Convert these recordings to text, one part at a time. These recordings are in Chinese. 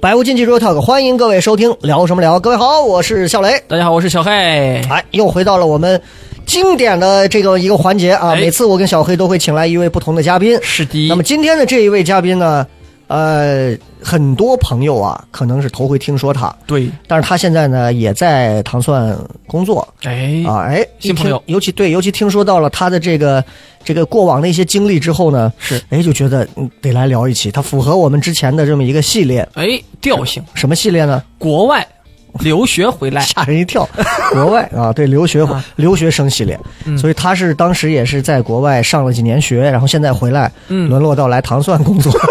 百无禁忌 Real Talk，欢迎各位收听聊什么聊。各位好，我是笑雷。大家好，我是小黑。哎，又回到了我们经典的这个一个环节啊！哎每次我跟小黑都会请来一位不同的嘉宾。是的，那么今天的这一位嘉宾呢，呃，很多朋友啊可能是头回听说他，对，但是他现在呢也在糖蒜工作。哎，啊。哎，新朋友。尤其对，尤其听说到了他的这个这个过往的一些经历之后呢，是，哎，就觉得嗯得来聊一期，他符合我们之前的这么一个系列。哎，调性，什么系列呢？国外。留学回来，吓人一跳，国外。啊，对留学啊。留学生系列，嗯。所以他是当时也是在国外上了几年学，然后现在回来，嗯。沦落到来糖蒜工作。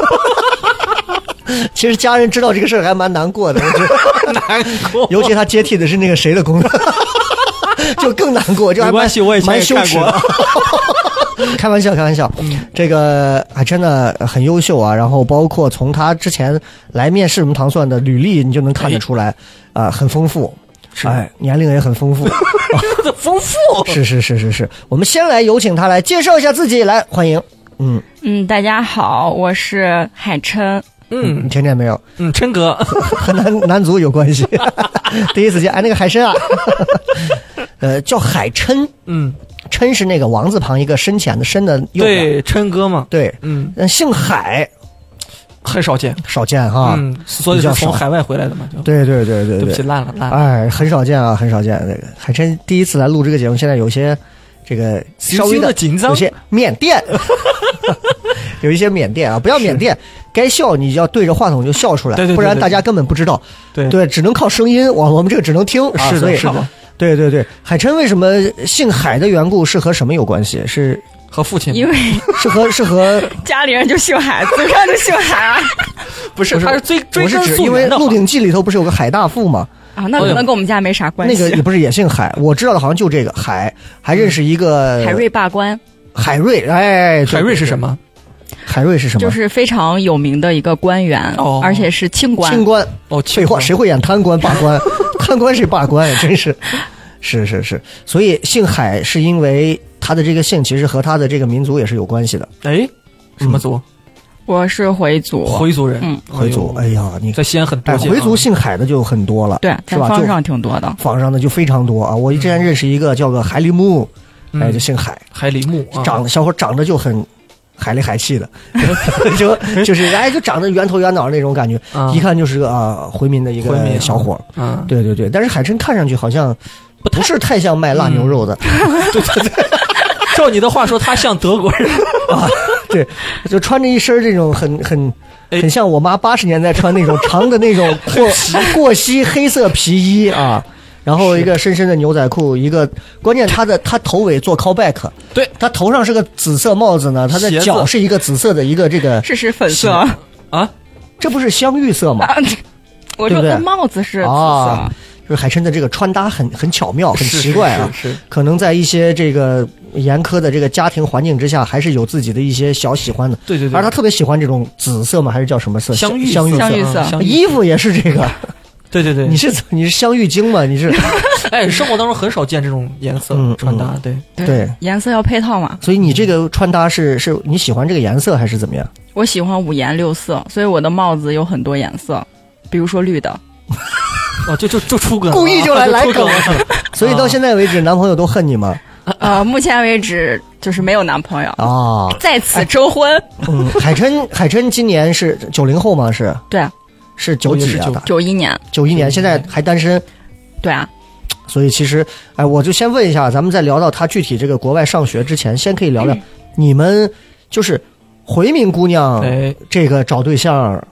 其实家人知道这个事儿还蛮难过的，我觉得，难过，尤其他接替的是那个谁的工作，就更难过，就还蛮没关系，我也看过羞耻的。。开玩笑，开玩笑，这个还真的很优秀啊。然后包括从他之前来面试我们糖蒜的履历，你就能看得出来，啊、很丰富，是哎，年龄也很丰富。丰富，是是是是是，我们先来有请他来介绍一下自己，来欢迎。嗯，嗯，大家好，我是海琛。你嗯听见没有？嗯，琛哥，和男男足有关系。第一次见，哎，那个海参啊，呃，叫海琛，嗯，琛是那个王字旁一个深浅的深的。对，琛哥嘛，对，嗯，嗯，姓海。很少见，少见哈。嗯，所以比较少。是从海外回来的嘛，就。对对对对对。不起，烂了烂了，哎，很少见啊，很少见。那个海琛第一次来录这个节目，现在有些这个稍微轻轻地紧张。有些缅甸，有一些缅甸啊，不要缅甸，该笑你就要对着话筒就笑出来，对对对对不然大家根本不知道。对对，只能靠声音，我我们这个只能听。啊是的，是的，对对对，海琛为什么姓海的缘故是和什么有关系？是和父亲因为 是和是和 家里人就姓海，祖上就姓海啊。不是，他是追追我是根指因为《溯源的话，鹿鼎记》里头不是有个海大富吗？啊，那可能跟我们家没啥关系。那个也不是也姓海，我知道的好像就这个海，还认识一个海瑞罢官海瑞，哎，海瑞是什？么？海瑞是什么？就是非常有名的一个官员，哦而且是清官。清官。哦，废话，谁会演贪官罢官？贪官谁罢官呀？真是，是是是。所以姓海是因为他的这个姓其实和他的这个民族也是有关系的。哎，什么族？我是回族，回族人，嗯回族，哎呀，你在西安很回族姓海的就很多了，对，是吧？就在坊上挺多的。坊上的就非常多啊。我之前认识一个叫个海里木，嗯哎，就姓海，海里木啊，长小伙长得就很海里海气的，就就是哎，就长得圆头圆脑那种感觉，啊。一看就是个啊回民的一个小伙儿。嗯，对对对，但是海参看上去好像不是太像卖腊牛肉的，对对对，照你的话说，他像德国人。啊，对，就穿着一身这种很很。哎。很像我妈八十年代穿那种长的那种过 过膝黑色皮衣啊，然后一个深深的牛仔裤，一个关键他的他头尾做 callback，对。他头上是个紫色帽子呢，他的脚是一个紫色的一个这个是是粉色，啊，这不是香芋色吗？我对不对？说的帽子是紫色，啊就是海参的这个穿搭很很巧妙，很奇怪啊。是是。是可能在一些这个严苛的这个家庭环境之下，还是有自己的一些小喜欢的。对对对，而他特别喜欢这种紫色吗？还是叫什么色？香芋香芋色。香芋色。香芋衣服也是这个，对对对，你是你是香芋精嘛？你是 哎，生活当中很少见这种颜色嗯穿搭，对，对，颜色要配套嘛。所以你这个穿搭是是你喜欢这个颜色还是怎么样？我喜欢五颜六色，所以我的帽子有很多颜色，比如说绿的。哦，就就就出梗了，故意就来来出梗 所以到现在为止，男朋友都恨你吗？呃，目前为止就是没有男朋友，啊，在此征婚。嗯，海琛海琛今年是九零后吗？是对，是九几年的？九九一年，九一年，现在还单身。对啊，所以其实，哎，我就先问一下，咱们在聊到他具体这个国外上学之前，先可以聊聊你们就是回民姑娘哎，这个找对象，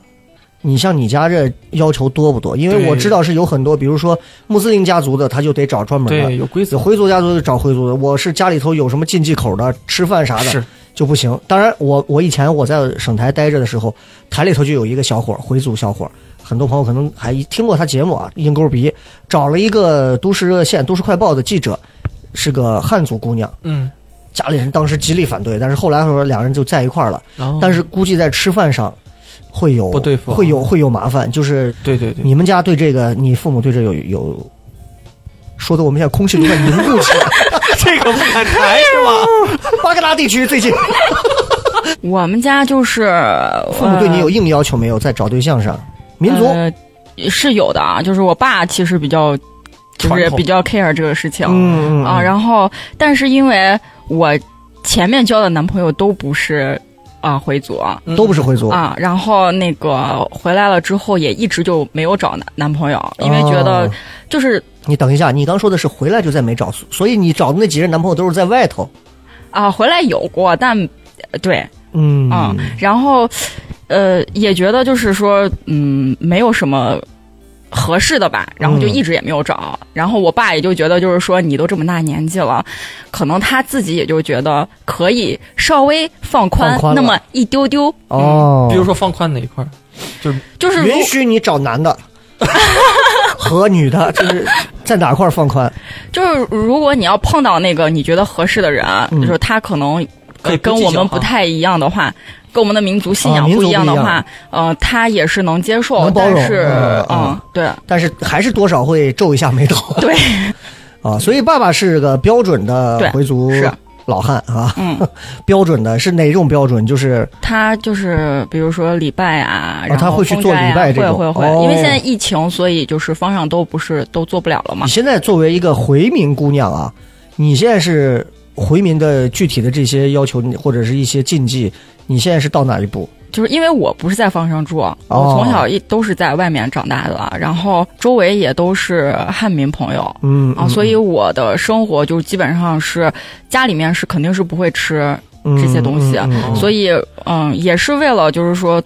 你像你家这要求多不多？因为我知道是有很多，比如说穆斯林家族的，他就得找专门的，；有规则，回族家族就找回族的。我是家里头有什么禁忌口的，吃饭啥的是就不行。当然我，我以前我在省台待着的时候，台里头就有一个小伙儿，回族小伙儿。很多朋友可能还听过他节目啊，鹰钩鼻找了一个都市热线、都市快报的记者，是个汉族姑娘，嗯，家里人当时极力反对，但是后来说两人就在一块儿了。然后但是估计在吃饭上会有不对付啊会有会有麻烦。就是对对对，你们家对这个，你父母对这有有，说的我们现在空气都快凝固起来。这个不敢抬是吧？巴格达地区最近。我们家就是父母对你有硬要求没有？在找对象上，民族，呃是有的啊，就是我爸其实比较就是比较 care 这个事情、嗯。啊，然后但是因为我前面交的男朋友都不是啊回族都不是回族。啊，然后那个回来了之后，也一直就没有找男男朋友，因为觉得哦就是你等一下，你刚说的是回来就再没找，所以你找的那几任男朋友都是在外头。啊，回来有过，但呃对嗯啊，然后呃也觉得就是说，嗯，没有什么合适的吧，然后就嗯一直也没有找。然后我爸也就觉得，就是说你都这么大年纪了，可能他自己也就觉得可以稍微放宽那么一丢丢，哦，比如说放宽哪一块儿，就是就是允许你找男的。和女的，就是在哪块儿放宽？就是如果你要碰到那个你觉得合适的人，嗯。就是他可能可以跟我们不太一样的话，跟我们的民族信仰不一样的话，呃，他也是能接受，能包容但是嗯对。但是还是多少会皱一下眉头。对，啊。所以爸爸是个标准的回族是。老汉啊，嗯，标准的是哪种标准？就是他就是比如说礼拜啊，然后哦他会去做礼拜这种会会会，哦因为现在疫情，所以就是方向都不是都做不了了嘛。你。现在作为一个回民姑娘啊，你现在是回民的具体的这些要求或者是一些禁忌，你现在是到哪一步？就是因为我不是在方上住，哦我从小一都是在外面长大的，然后周围也都是汉民朋友，嗯啊，所以我的生活就基本上是家里面是肯定是不会吃，嗯这些东西嗯嗯嗯所以嗯，也是为了就是说。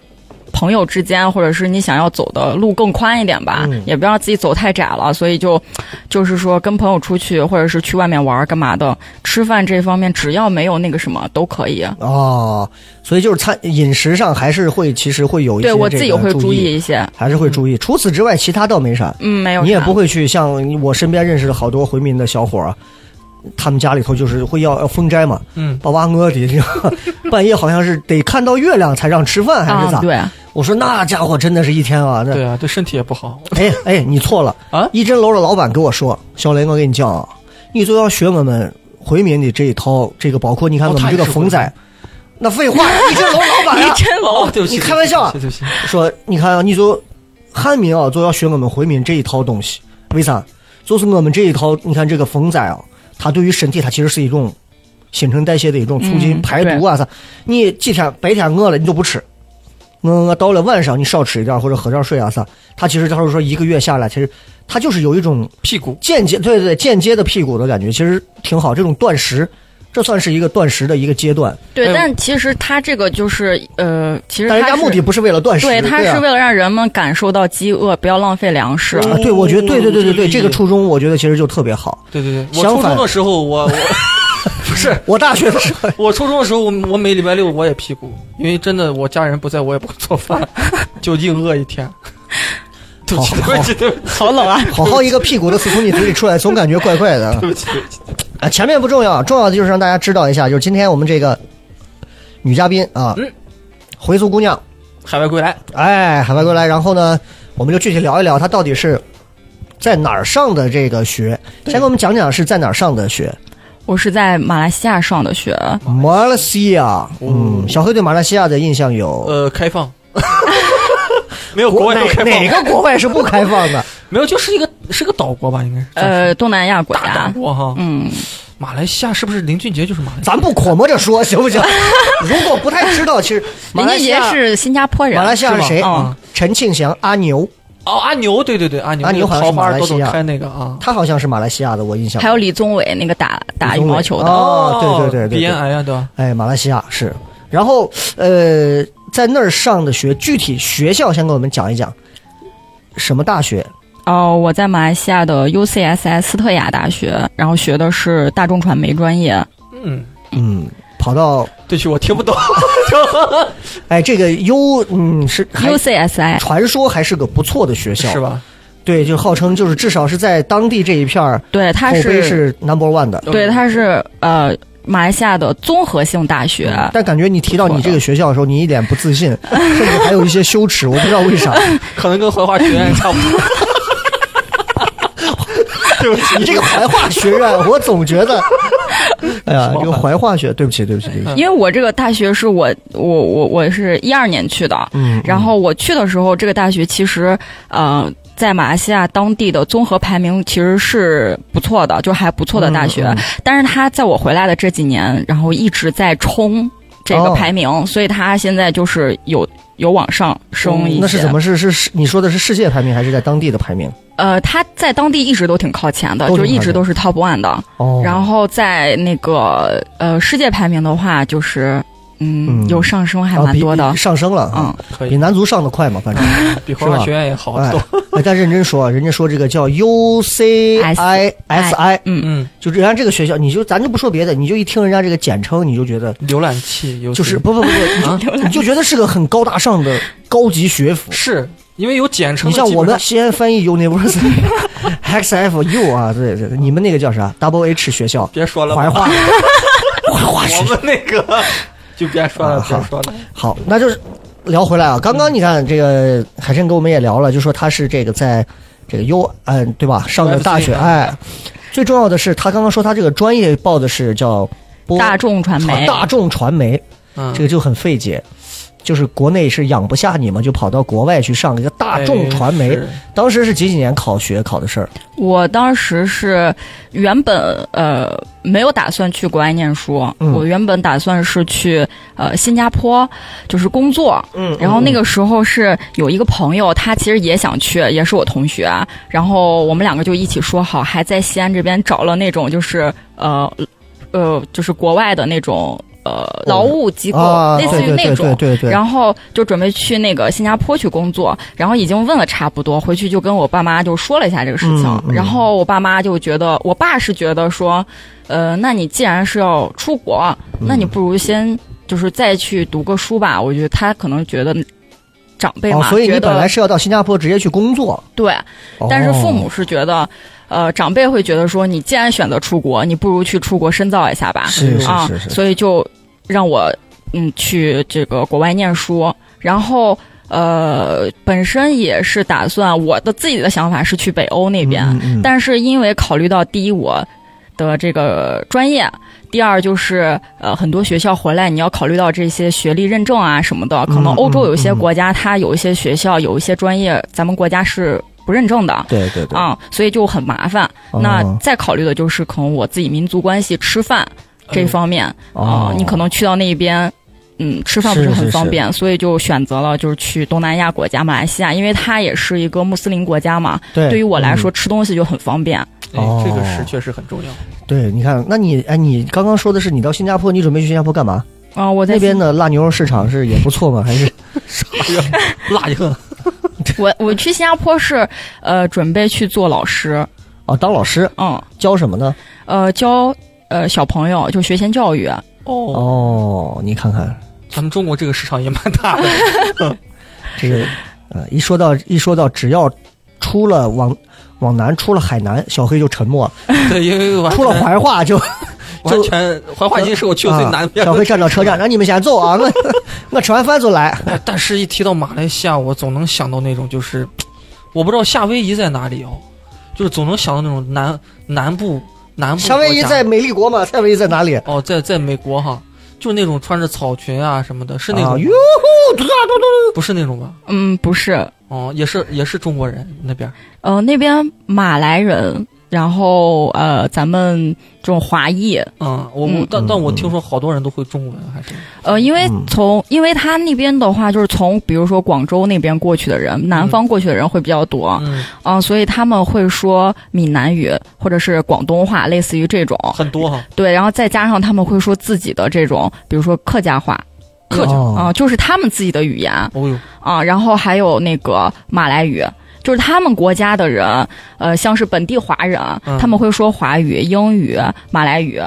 朋友之间，或者是你想要走的路更宽一点吧，嗯也不要自己走太窄了，所以就，就是说跟朋友出去，或者是去外面玩儿干嘛的，吃饭这方面只要没有那个什么都可以。哦，所以就是餐饮食上还是会，其实会有一些对我自己会注意，一些，还是会注意。除此之外，其他倒没啥。嗯，没有你也不会去像我身边认识的好多回民的小伙儿啊，他们家里头就是会要要封斋嘛，嗯，把娃饿的，半夜好像是得看到月亮才让吃饭，还是咋？啊，对，我说那家伙真的是一天啊，那对啊，对身体也不好。哎哎，你错了。啊？一真楼的老板跟我说，小雷，我跟你讲啊，你就要学我们回民的这一套，这个包括你看哦我们这个他也是风仔，那废话，一真楼老板啊，一真楼。哦，对不起，你开玩笑啊。对不起，对不起。说你看啊，你就汉民啊，就要学我们回民这一套东西，为啥？就是我们这一套，你看这个风仔啊，它对于身体它其实是一种新陈代谢的一种促进嗯排毒啊啥。你几天白天饿了你就不吃，饿饿到了晚上你少吃一点或者喝点水啊啥，它其实他说说一个月下来，其实它就是有一种屁股间接对对对间接的屁股的感觉，其实挺好。这种断食，这算是一个断食的一个阶段，对，哎但其实他这个就是呃，其实但人家目的不是为了断食，对，他啊是为了让人们感受到饥饿，不要浪费粮食。啊，对，我觉得对对对对对，哦这个初衷我觉得其实就特别好。对对对，我初中的时候，我我 不是，我大学的时候，我初中的时候，我我每礼拜六我也辟谷，因为真的我家人不在，我也不会做饭，就硬饿一天。对不起，对不起，对不起，好冷啊！好好一个屁股的词从你嘴里出来，总感觉怪怪的啊对不起，对不起。啊！前面不重要，重要的就是让大家知道一下，就是今天我们这个女嘉宾啊，嗯回族姑娘，海外归来，哎，海外归来，然后呢，我们就具体聊一聊她到底是在哪儿上的这个学，先给我们讲讲是在哪儿上的学。我是在马来西亚上的学，马来西亚，嗯，小黑对马来西亚的印象有。呃，开放，没有国外开放，哪个国外是不开放的？没有，就是一个是个岛国吧，应该是呃，东南亚国大岛家，国哈。嗯，马来西亚是不是林俊杰就是马来西亚？咱不琢磨着说行不行？如果不太知道，其实马 林俊杰是新加坡人，马来西亚是谁？陈庆祥阿牛，哦，阿牛，对对对，阿牛，阿牛好像是马来西亚开那个啊。他好像是马来西亚的，我印象。还有李宗伟那个打打羽毛球的，哦对对对对对鼻咽癌啊，对吧？哎，马来西亚是。然后呃，在那儿上的学，具体学校先给我们讲一讲，什么大学？哦，我在马来西亚的 UCSS 斯特雅大学，然后学的是大众传媒专业。嗯，嗯，跑到对不起，我听不懂。哎，这个 U 嗯是 UCSI 传说还是个不错的学校，是？吧？对，就号称就是至少是在当地这一片儿对，它是是 number one 的。对，它是呃马来西亚的综合性大学。但感觉你提到你这个学校的时候，你一脸不自信，甚至还有一些羞耻，我不知道为啥。可能跟怀化学院差不多。对不起，你这个怀化学院，我总觉得，哎呀，这个怀化学，对不起，对不起，对不起。因为我这个大学是我我我我是一二年去的，嗯，然后我去的时候，这个大学其实呃在马来西亚当地的综合排名其实是不错的，就还不错的大学。嗯嗯但是他在我回来的这几年，然后一直在冲这个哦排名，所以他现在就是有有往上升一些。那是怎么？是是是？你说的是世界排名还是在当地的排名？呃，他在当地一直都挺靠前的，就一直都是 top one 的。哦，然后在那个呃世界排名的话，就是嗯嗯有上升还蛮多的比。上升了，嗯，可以，比男足上的快嘛，反正。比怀化学院也好哎得多。，哎但认真说，人家说这个叫 U C I S I，嗯，嗯，就人家这个学校，你就咱就不说别的，你就一听人家这个简称，你就觉得浏览器就是不不不不，你就你就觉得是个很高大上的高级学府。是因为有简称，你像我们西安翻译 University X F U 啊，对对，你们那个叫啥？Double H 学校，别说了，怀化，怀化学校我们。那个就别说了，啊好别说了。好，那就是聊回来啊。刚刚你看这个海参跟我们也聊了，就说他是这个在这个 U 嗯对吧上的大学哎，最重要的是他刚刚说他这个专业报的是叫播大众传媒。大众传媒，嗯，这个就很费解。就是国内是养不下你们，就跑到国外去上一个大众传媒。哎当时是几几年考学考的事儿？我当时是原本呃没有打算去国外念书，嗯我原本打算是去呃新加坡就是工作。嗯然后那个时候是有一个朋友，他其实也想去，也是我同学，然后我们两个就一起说好，还在西安这边找了那种就是呃呃就是国外的那种呃劳务机构，啊，类似于那种。对对对，然后就准备去那个新加坡去工作，然后已经问了差不多，回去就跟我爸妈就说了一下这个事情，嗯嗯然后我爸妈就觉得，我爸是觉得说，呃，那你既然是要出国，那你不如先就是再去读个书吧。我觉得他可能觉得长辈嘛，哦，所以你本来是要到新加坡直接去工作，对，但是父母哦是觉得。呃，长辈会觉得说，你既然选择出国，你不如去出国深造一下吧。是是啊，是是，所以就让我嗯去这个国外念书，然后呃本身也是打算我的自己的想法是去北欧那边，嗯嗯嗯但是因为考虑到第一我的这个专业。第二就是，呃，很多学校回来，你要考虑到这些学历认证啊什么的。可能嗯欧洲有一些国家，它有一些学校有一些专业，咱们国家是不认证的。对对对，啊、所以就很麻烦。哦那再考虑的就是可能我自己民族关系、吃饭这方面啊、哦你可能去到那边。嗯，吃饭不是是很是是方便，所以就选择了就是去东南亚国家马来西亚，因为它也是一个穆斯林国家嘛。对对于我来说，嗯吃东西就很方便。哦哎，这个是确实很重要。对，你看，那你哎，你刚刚说的是你到新加坡，你准备去新加坡干嘛？啊、我在那边的辣牛肉市场是也不错嘛？还是 辣硬，我我去新加坡是呃准备去做老师，哦当老师嗯教什么呢？呃教呃小朋友，就学前教育。哦，哦，你看看咱们中国这个市场也蛮大的。这个，呃，一说到一说到只要出了往往南出了海南，小黑就沉默了；对，因为出了怀化就完全怀化已经是我去过最南边啊。小的黑站到车站，让你们先走啊，我我吃完饭就来。哎但是，一提到马来西亚，我总能想到那种就是，我不知道夏威夷在哪里哦，就是总能想到那种南南部南部夏威夷在美丽国吗？夏威夷在哪里？哦，在在美国哈，就是那种穿着草裙啊什么的，是那种、啊哟呼，嘟啦嘟嘟不是那种吧？嗯，不是，哦，也是也是中国人那边呃，那边马来人，然后呃，咱们这种华裔，嗯，我但但我嗯听说好多人都会中文，还是？呃，因为嗯。从、因为他那边的话，就是从比如说广州那边过去的人，南方过去的人会比较多，嗯。啊、所以他们会说闽南语或者是广东话，类似于这种，很多哈。对，然后再加上他们会说自己的这种，比如说客家话，客家哦。啊、就是他们自己的语言。哦呦，啊、然后还有那个马来语。就是他们国家的人，呃，像是本地华人，嗯他们会说华语、英语、马来语，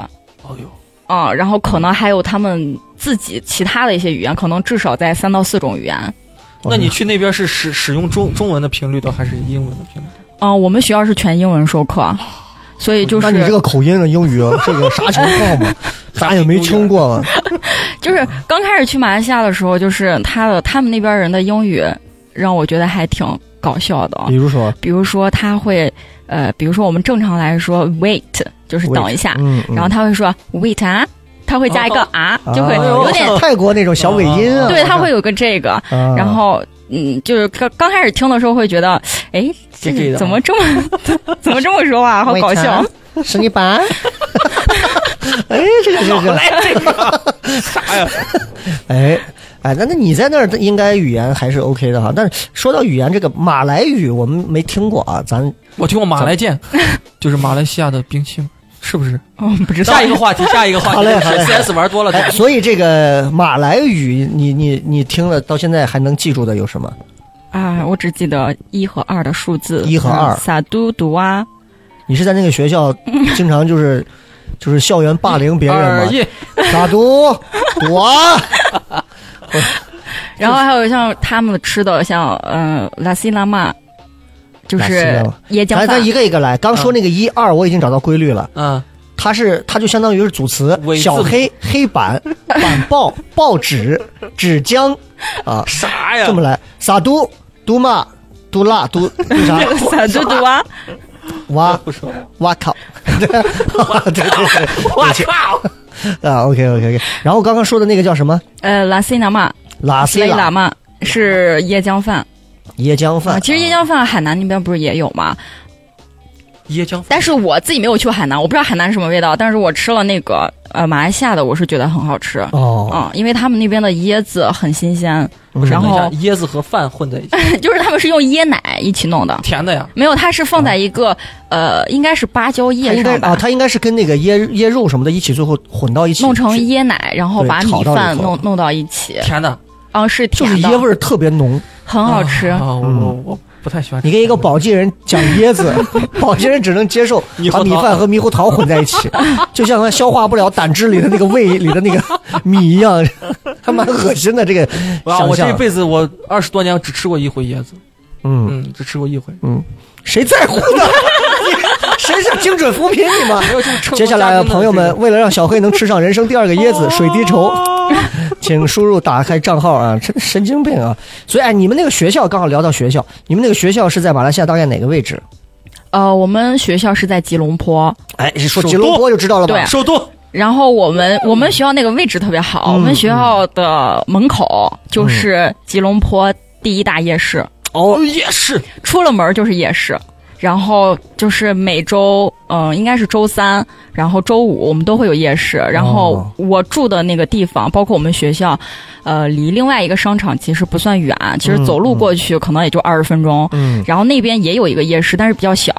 哦呦，啊、然后可能还有他们自己其他的一些语言，可能至少在三到四种语言。那你去那边是使使用中中文的频率多，还是英文的频率？啊、我们学校是全英文授课，所以就是那你这个口音的英语，这个啥情况嘛？咱也没听过嘛。就是刚开始去马来西亚的时候，就是他的他们那边人的英语让我觉得还挺搞笑的。比如说，比如说他会呃，比如说我们正常来说 wait 就是等一下，嗯，嗯然后他会说 wait 啊，他会加一个啊，就会啊有点、泰国那种小尾音啊。对，他会有个这个，啊，然后。嗯，就是刚刚开始听的时候会觉得，哎，这这个怎么这么 怎么这么说话，好搞笑。是你班？哎，这个这个，来这个啥呀？哎哎，那那你在那儿应该语言还是 OK 的哈。但是说到语言，这个马来语我们没听过啊，咱我听过马来剑，就是马来西亚的兵器吗？是不是？哦，不知道下一个话题，下一个话题。好嘞好嘞 CS 玩多了，哎，所以这个马来语，你你你听了到现在还能记住的有什么？啊，我只记得一和二的数字，一和二嗯撒嘟嘟啊，你是在那个学校 经常就是就是校园霸凌别人吗？二一打赌赌啊！然后还有像他们吃的，像嗯拉西拉玛，就是椰浆饭。咱咱一，个一个来。刚说那个一二，我已经找到规律了。嗯，它是它就相当于是组词小黑黑板 板报报纸纸浆啊，啥呀？这么来，撒都都嘛都辣都都啥？撒嘟嘟啊，哇不说，哇靠，对对对我操！对 啊，OK OK OK。然后刚刚说的那个叫什么呃拉西喇嘛，拉西喇嘛是椰浆饭椰浆饭啊。，其实椰浆饭海南那边不是也有吗？椰浆但是我自己没有去过海南，我不知道海南是什么味道，但是我吃了那个呃马来西亚的，我是觉得很好吃。哦，嗯，因为他们那边的椰子很新鲜，然后椰子和饭混在一起，就是他们是用椰奶一起弄的，甜的呀。没有，它是放在一个、呃，应该是芭蕉它叶上吧，它应该是跟那个椰椰肉什么的一起，最后混到一起，弄成椰奶，然后把米饭弄弄到一起，甜的，啊，是就是甜的，椰味儿特别浓。很好吃。啊！我嗯我我不太喜欢。你跟一个宝鸡人 讲椰子，宝鸡人只能接受把米饭和猕猴桃混在一起，就像他消化不了胆汁里的那个胃里的那个米一样，还蛮恶心的。这个我这一辈子我二十多年只吃过一回椰子，嗯嗯，只吃过一回。嗯，谁在乎呢？谁想精准扶贫你吗？接下来，朋友们，为了让小黑能吃上人生第二个椰子水滴筹，请输入打开账号啊！真神经病啊！所以，哎，你们那个学校刚好聊到学校，你们那个学校是在马来西亚大概哪个位置？呃，我们学校是在吉隆坡，哎，说吉隆坡就知道了吧？对首都然后我们我们学校那个位置特别好，嗯我们学校的门口就是吉隆坡第一大夜市，哦，夜市出了门就是夜市。然后就是每周，嗯、应该是周三，然后周五我们都会有夜市。然后哦我住的那个地方，包括我们学校，呃，离另外一个商场其实不算远，其实走路过去可能也就二十分钟。嗯然后那边也有一个夜市，但是比较小。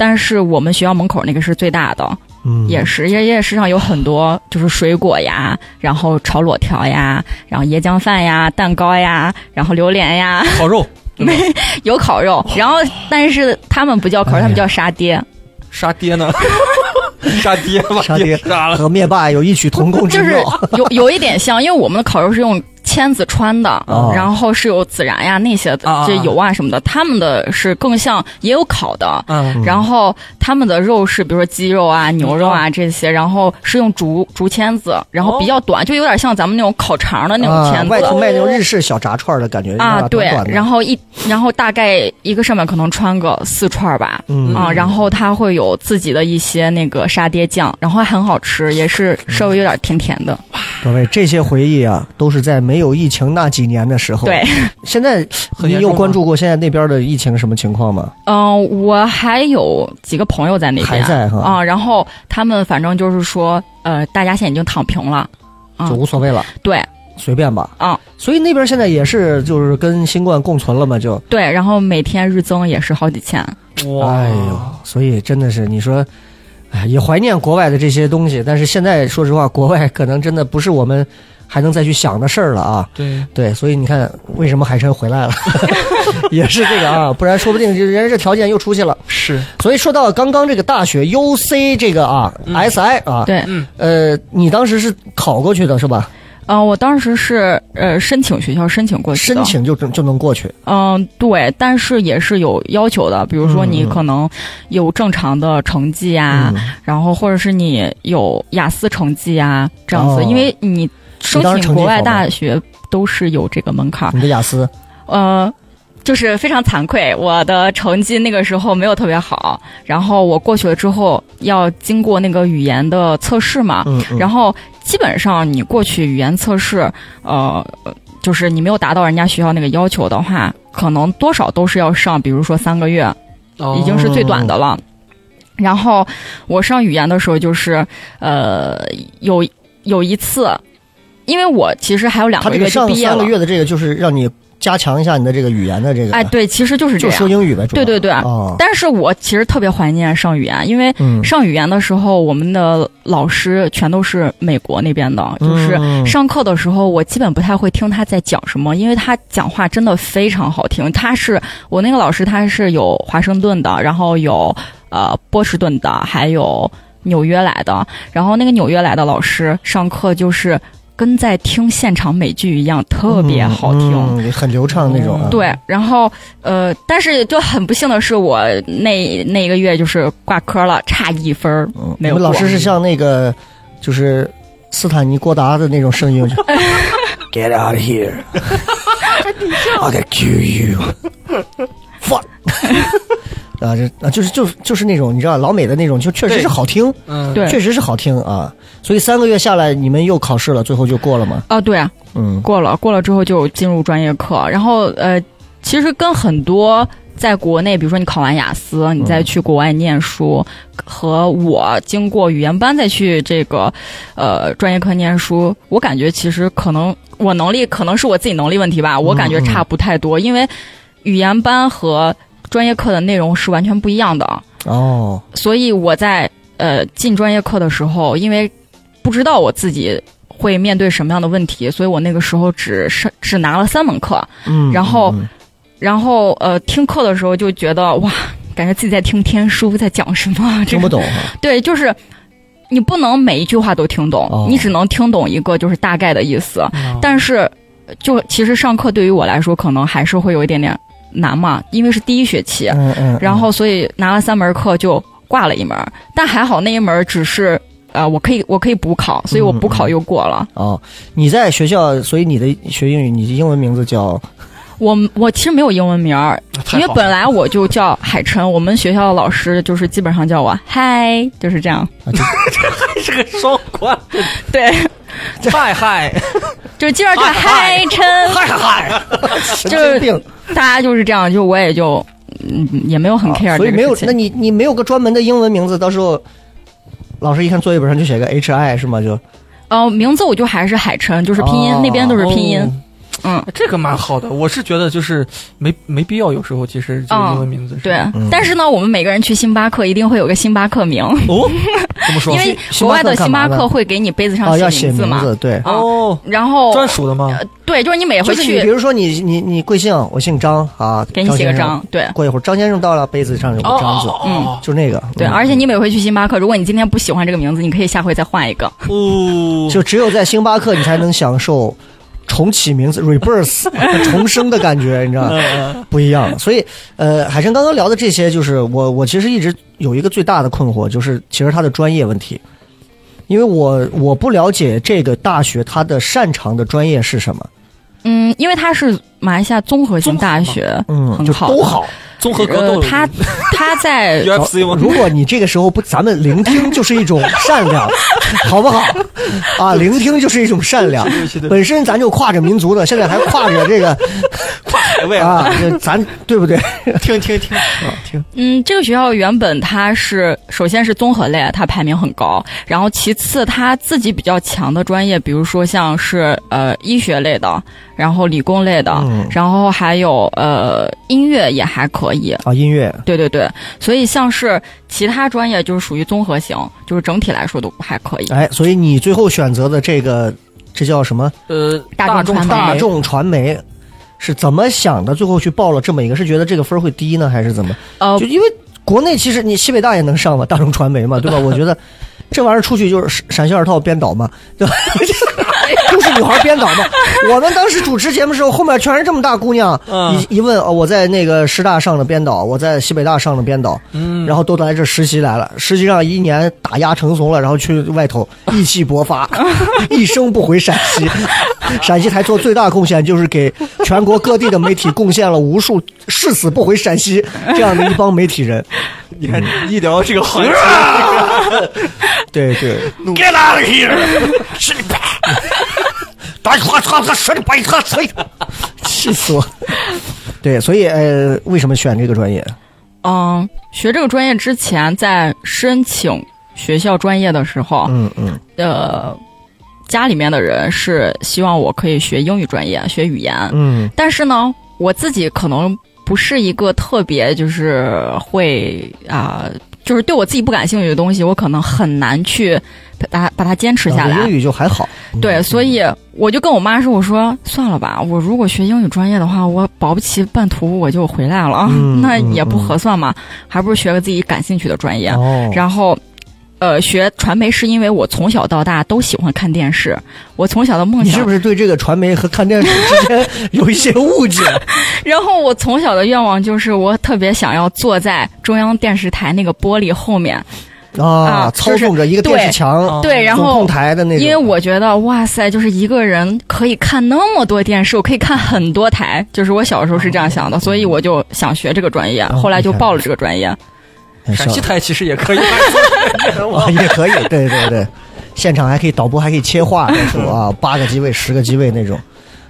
但是我们学校门口那个是最大的嗯，夜市，夜夜市上有很多就是水果呀，然后炒裸条呀，然后椰浆饭呀、蛋糕呀，然后榴莲呀，烤肉，对吧 有烤肉。然后但是他们不叫烤肉，他们叫沙爹。杀爹呢？杀爹吧杀爹杀了。和灭霸有异曲同工之就是妙。有有一点像，因为我们的烤肉是用签子穿的，哦。然后是有孜然呀那些的啊这油啊什么的，他们的是更像也有烤的。嗯，然后他们的肉是比如说鸡肉啊、牛肉啊这些，然后是用竹竹签子，然后比较短，就有点像咱们那种烤肠的那种啊签，子。外头卖那种日式小炸串的感觉啊，对，然后后一，然后大概一个上面可能穿个四串吧，嗯。啊，然后它会有自己的一些那个沙爹酱，然后还很好吃，也是稍微有点甜甜的。各位这些回忆啊，都是在没有疫情那几年的时候。对，，现在你有关注过现在那边的疫情什么情况吗？嗯、我还有几个朋友在那边，还在哈？啊，然后他们反正就是说，呃，大家现在已经躺平了，啊就，无所谓了，对，随便吧。啊，所以那边现在也是就是跟新冠共存了嘛，就。对，然后每天日增也是好几千，哇，哎呦，所以真的是你说，哎，也怀念国外的这些东西，但是现在说实话，国外可能真的不是我们还能再去想的事儿了啊。对，对，所以你看，为什么海参回来了，也是这个啊，不然说不定就人家这条件又出去了。是，所以说到刚刚这个大学 UC 这个啊、SI 啊，对，嗯，呃，你当时是考过去的是吧？嗯、我当时是呃申请学校申请过去的，申请就就能过去。嗯，对，但是也是有要求的，比如说你嗯可能有正常的成绩呀、嗯。然后或者是你有雅思成绩呀，这样子，哦。因为你申请国外大学都是有这个门槛儿，你的雅思呃。就是非常惭愧，我的成绩那个时候没有特别好，然后我过去了之后要经过那个语言的测试嘛，嗯，嗯然后基本上你过去语言测试，呃，就是你没有达到人家学校那个要求的话，可能多少都是要上，比如说三个月，哦已经是最短的了。然后我上语言的时候，就是呃，有有一次，因为我其实还有两个月就他这个上毕业了三个，月的这个就是让你加强一下你的这个语言的这个，哎，，对，其实就是这就说。英语呗，对对对哦，但是我其实特别怀念上语言，因为嗯，上语言的时候，我们的老师全都是美国那边的，就是嗯上课的时候，我基本不太会听他在讲什么，因为他讲话真的非常好听。他是我那个老师，他是有华盛顿的，然后有呃波士顿的，还有纽约来的。然后那个纽约来的老师上课就是跟在听现场美剧一样，特别好听。嗯很流畅那种啊。对，然后呃，但是就很不幸的是，我那那一个月就是挂科了，差一分儿嗯，没有过。我们老师是像那个，就是斯坦尼郭达的那种声音就，Get out of here, I can kill you, fuck。啊，这啊，就是就是就是那种你知道老美的那种，就确实是好听，嗯，对确实是好听啊。所以三个月下来，你们又考试了，最后就过了吗？啊，对啊，嗯。过了，过了之后就进入专业课，然后呃，其实跟很多在国内，比如说你考完雅思，你再去国外念书，和我经过语言班再去这个呃专业课念书，我感觉其实可能我能力可能是我自己能力问题吧，我感觉差不太多，因为语言班和专业课的内容是完全不一样的，哦，所以我在呃进专业课的时候，因为不知道我自己会面对什么样的问题，所以我那个时候只是只拿了三门课，嗯，然后嗯然后呃听课的时候就觉得哇，感觉自己在听天书，在讲什么，听不懂啊，对，就是。你不能每一句话都听懂，哦。你只能听懂一个就是大概的意思。嗯但是，就其实上课对于我来说，可能还是会有一点点难嘛，因为是第一学期。嗯嗯，然后所以拿了三门课就挂了一门，但还好那一门只是呃我可以我可以补考，所以我补考又过了。哦，你在学校，所以你的学英语，你的英文名字叫我我其实没有英文名儿，因为本来我就叫海晨，我们学校的老师就是基本上叫我嗨，就是这样。啊，就 是个双关，对，嗨嗨，就经常叫海琛，嗨嗨，神就是。大家就是这样，就我也就嗯也没有很 care 啊所以没有，这个。那你你没有个专门的英文名字，到时候老师一看作业本上就写个 H I 是吗？就哦，名字我就还是海琛，就是拼音，哦那边都是拼音。嗯，这个蛮好的。我是觉得就是没没必要，有时候其实就英文名字是对嗯。但是呢，我们每个人去星巴克一定会有个星巴克名，哦，怎么说因？为国外的星巴克会给你杯子上写名字嘛。名字，对。啊哦，然后专属的吗？对，就是你每回就是，比如说你你你贵姓？我姓张啊，给你写个张，对。过一会儿张先生到了，杯子上有个张字，嗯就那个。对，嗯而且你每回去星巴克，如果你今天不喜欢这个名字，你可以下回再换一个。哦，就只有在星巴克，你才能享受重启名字 （rebirth） 重生的感觉，你知道吗？嗯不一样。所以，呃，海生刚刚聊的这些，就是我我其实一直有一个最大的困惑，就是其实他的专业问题，因为我我不了解这个大学它的擅长的专业是什么，嗯，因为他是马来西亚综合性大学，嗯，好都好。综合格斗，，呃他他在 UFC 吗？如果你这个时候不，咱们聆听就是一种善良，好不好？啊，聆听就是一种善良。本身咱就跨着民族的，现在还跨着这个 跨海外啊，咱对不对？听听听，啊，听，嗯，这个学校原本它是首先是综合类，它排名很高，然后其次它自己比较强的专业，比如说像是呃医学类的，然后理工类的，嗯然后还有呃音乐也还可以。啊，音乐对对对，所以像是其他专业就是属于综合型，就是整体来说都还可以。哎，所以你最后选择的这个，这叫什么？呃，大众传媒大众传媒是怎么想的？最后去报了这么一个，是觉得这个分儿会低呢，还是怎么？呃就，因为国内其实你西北大也能上嘛，大众传媒嘛，对吧？我觉得这玩意儿出去就是陕西二套编导嘛，对吧？都是女孩编导嘛。我们当时主持节目的时候，后面全是这么大姑娘，嗯一一问哦，我在那个师大上的编导，我在西北大上的编导，嗯，然后都来这实习来了，实际上一年打压成怂了，然后去外头 意气勃发，一生不回陕西。陕西台做最大贡献就是给全国各地的媒体贡献了无数誓死不回陕西这样的一帮媒体人。你看一聊这个行业，对对，Get out of here! 是你爸！打他他他说你白他吹！气死我！对，所以呃，为什么选这个专业？嗯，学这个专业之前，在申请学校专业的时候，嗯嗯呃，家里面的人是希望我可以学英语专业，学语言。嗯但是呢，我自己可能不是一个特别就是会啊、就是对我自己不感兴趣的东西，我可能很难去把它把它坚持下来。啊英语就还好。对，所以我就跟我妈说：“我说算了吧，我如果学英语专业的话，我保不齐半途我就回来了，嗯 那也不合算嘛，还不如学个自己感兴趣的专业。哦，然后，呃，学传媒是因为我从小到大都喜欢看电视，我从小的梦想你是不是对这个传媒和看电视之间 有一些误解？然后我从小的愿望就是，我特别想要坐在中央电视台那个玻璃后面，啊，啊操控着一个电视墙，对，然后控台的那种。因为我觉得，哇塞，就是一个人可以看那么多电视，我可以看很多台，就是我小时候是这样想的，所以我就想学这个专业，哦后来就报了这个专业。哎陕西台其实也可以。啊，也可以，对对对，现场还可以导播，还可以切换那种啊，八个机位、十个机位那种。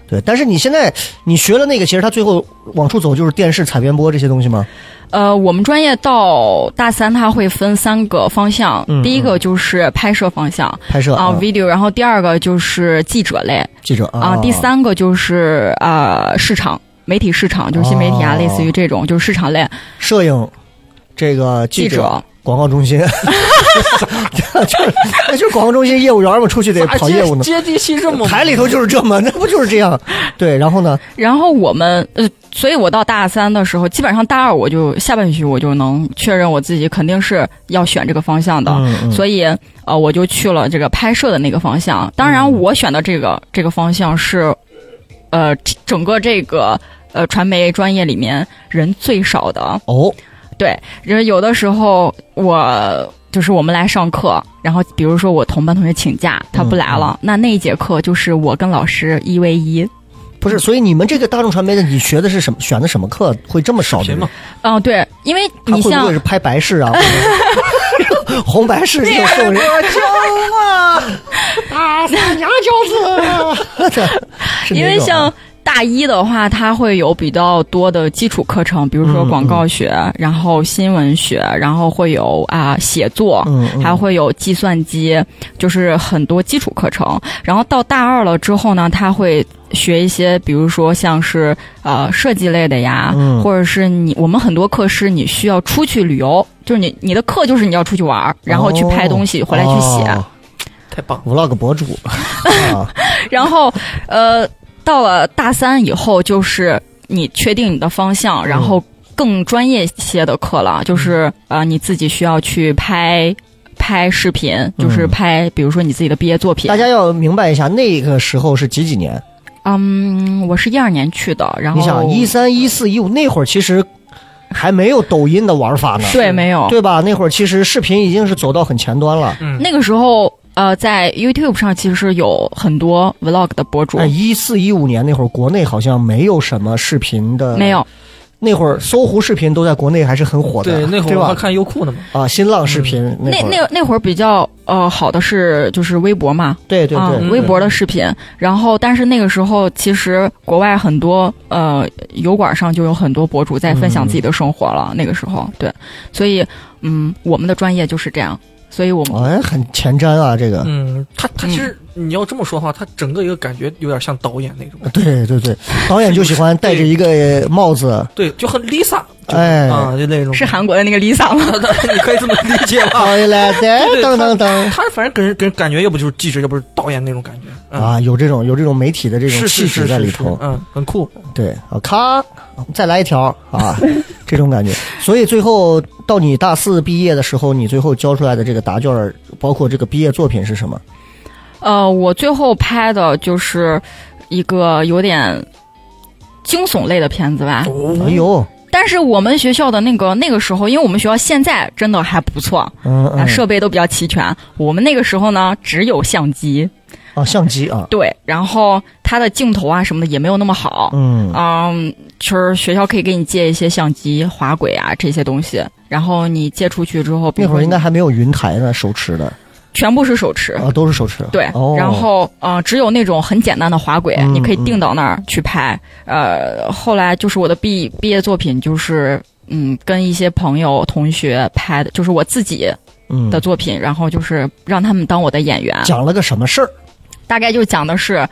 对，但是你现在你学了那个，其实它最后往出走就是电视采编播这些东西吗？呃，我们专业到大三，它会分三个方向，嗯第一个就是拍摄方向拍摄啊、video，然后第二个就是记者类记者啊、第三个就是啊、市场。媒体市场就是新媒体啊，哦类似于这种就是市场类摄影，这个记记者，广告中心，就是那就是广告中心业务员嘛，出去得跑业务呢。接地气这么台里头就是这么，那不就是这样？对，然后呢？然后我们呃，所以我到大三的时候，基本上大二我就下半学期我就能确认我自己肯定是要选这个方向的，嗯嗯所以呃，我就去了这个拍摄的那个方向。当然，我选的这个这个方向是呃整个这个呃传媒专业里面人最少的。哦，对，人有的时候我。就是我们来上课，然后比如说我同班同学请假，他不来了，那那一节课就是我跟老师一 v 一。不是，所以你们这个大众传媒的，你学的是什么？选的什么课会这么少的人视频嘛？嗯，对，因为他会不你像会是拍白事啊？或 者红白事这种送人？救啊！打死娘教 子，因为像大一的话，它会有比较多的基础课程，比如说嗯广告学，然后新闻学，然后会有啊、写作，还会有计算机，就是很多基础课程。然后到大二了之后呢，他会学一些，比如说像是呃设计类的呀，嗯或者是你我们很多课是你需要出去旅游，就是你你的课就是你要出去玩儿，然后去拍东西，回来去写。哦太棒了。vlog 博主 啊，然后呃，到了大三以后，就是你确定你的方向，然后更专业些的课了，就是呃你自己需要去拍。拍视频就是拍，比如说你自己的毕业作品。大家要明白一下，那个时候是几几年？嗯，我是一二年去的，然后你想一三一四一五那会儿，其实还没有抖音的玩法呢，对没有对吧？那会儿其实视频已经是走到很前端了。嗯，那个时候呃，在 YouTube 上其实有很多 Vlog 的博主，哎，一四一五年那会儿，国内好像没有什么视频的，没有。那会儿搜狐视频都在国内还是很火的，对，那会？儿我还看优酷呢嘛。啊，新浪视频、那那那会儿比较呃好的是就是微博嘛，啊对对对，嗯微博的视频。然后，但是那个时候其实国外很多呃油管上就有很多博主在分享自己的生活了。那个时候，对，所以嗯，我们的专业就是这样。所以我们哎，很前瞻啊，这个。嗯，他他其实你要这么说的话，他整个一个感觉有点像导演那种，对对对，导演就喜欢戴着一个帽子，对，就很 Lisa，就哎啊，就那种是韩国的那个 Lisa 吗？你可以这么理解吧？回来的对噔噔噔他反正给人给人感觉，要不就是记者，要不是导演那种感觉嗯啊，有这种有这种媒体的这种是气是是是质在里头，嗯，很酷。对啊，咔，再来一条啊，这种感觉。所以最后到你大四毕业的时候，你最后交出来的这个答卷，包括这个毕业作品是什么？呃，我最后拍的就是一个有点惊悚类的片子吧。哎呦，但是我们学校的那个那个时候，因为我们学校现在真的还不错，啊，设备都比较齐全。我们那个时候呢，只有相机，啊，相机啊，对，然后它的镜头啊什么的也没有那么好。嗯嗯，就是学校可以给你借一些相机、滑轨啊这些东西，然后你借出去之后，那会儿应该还没有云台呢，手持的全部是手持。啊，都是手持。对，哦、然后呃，只有那种很简单的滑轨，嗯你可以定到那儿去拍。呃，后来就是我的毕毕业作品，就是嗯，跟一些朋友同学拍的，就是我自己嗯的作品，然后就是让他们当我的演员。讲了个什么事儿？大概就讲的是，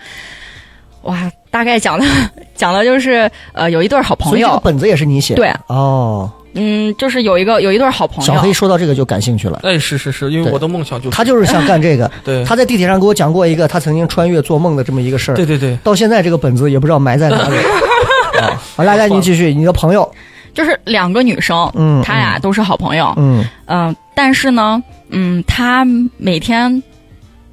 哇，大概讲的讲的就是呃，有一对儿好朋友，以这个本子也是你写的？对哦，嗯，就是有一个有一对儿好朋友小黑，说到这个就感兴趣了。哎，是是是，因为我的梦想就是他就是想干这个。对他在地铁上给我讲过一个他曾经穿越做梦的这么一个事儿。对对对，到现在这个本子也不知道埋在哪里。啊，好，来来，你继续，你的朋友，就是两个女生，嗯她俩都是好朋友，嗯嗯、但是呢，嗯，他每天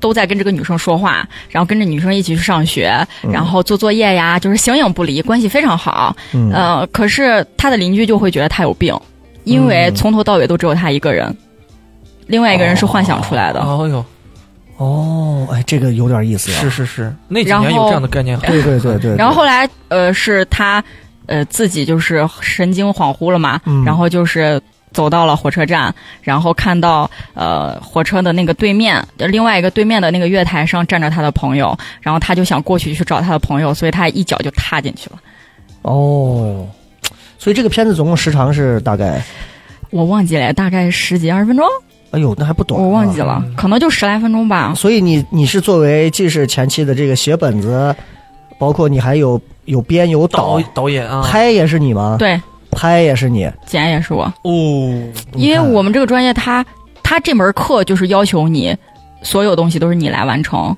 都在跟这个女生说话，然后跟着女生一起去上学，然后做作业呀，就是形影不离，关系非常好。嗯呃，可是他的邻居就会觉得他有病，因为嗯从头到尾都只有他一个人，另外一个人是幻想出来的。哦呦，哦，哎，这个有点意思啊。是是是，那几然后年有这样的概念，对对对对。然后后来，呃，是他呃自己就是神经恍惚了嘛，嗯然后就是走到了火车站，然后看到呃火车的那个对面，呃另外一个对面的那个月台上站着他的朋友，然后他就想过去去找他的朋友，所以他一脚就踏进去了。哦，所以这个片子总共时长是大概，我忘记了，大概十几二十分钟，哎呦，那还不短、我忘记。了，可能就十来分钟吧。所以你你是作为既是前期的这个写本子，包括你还有有编有导导，导演啊，拍也是你吗？，对，拍也是你。剪也是我，哦，因为我们这个专业他他这门课就是要求你所有东西都是你来完成。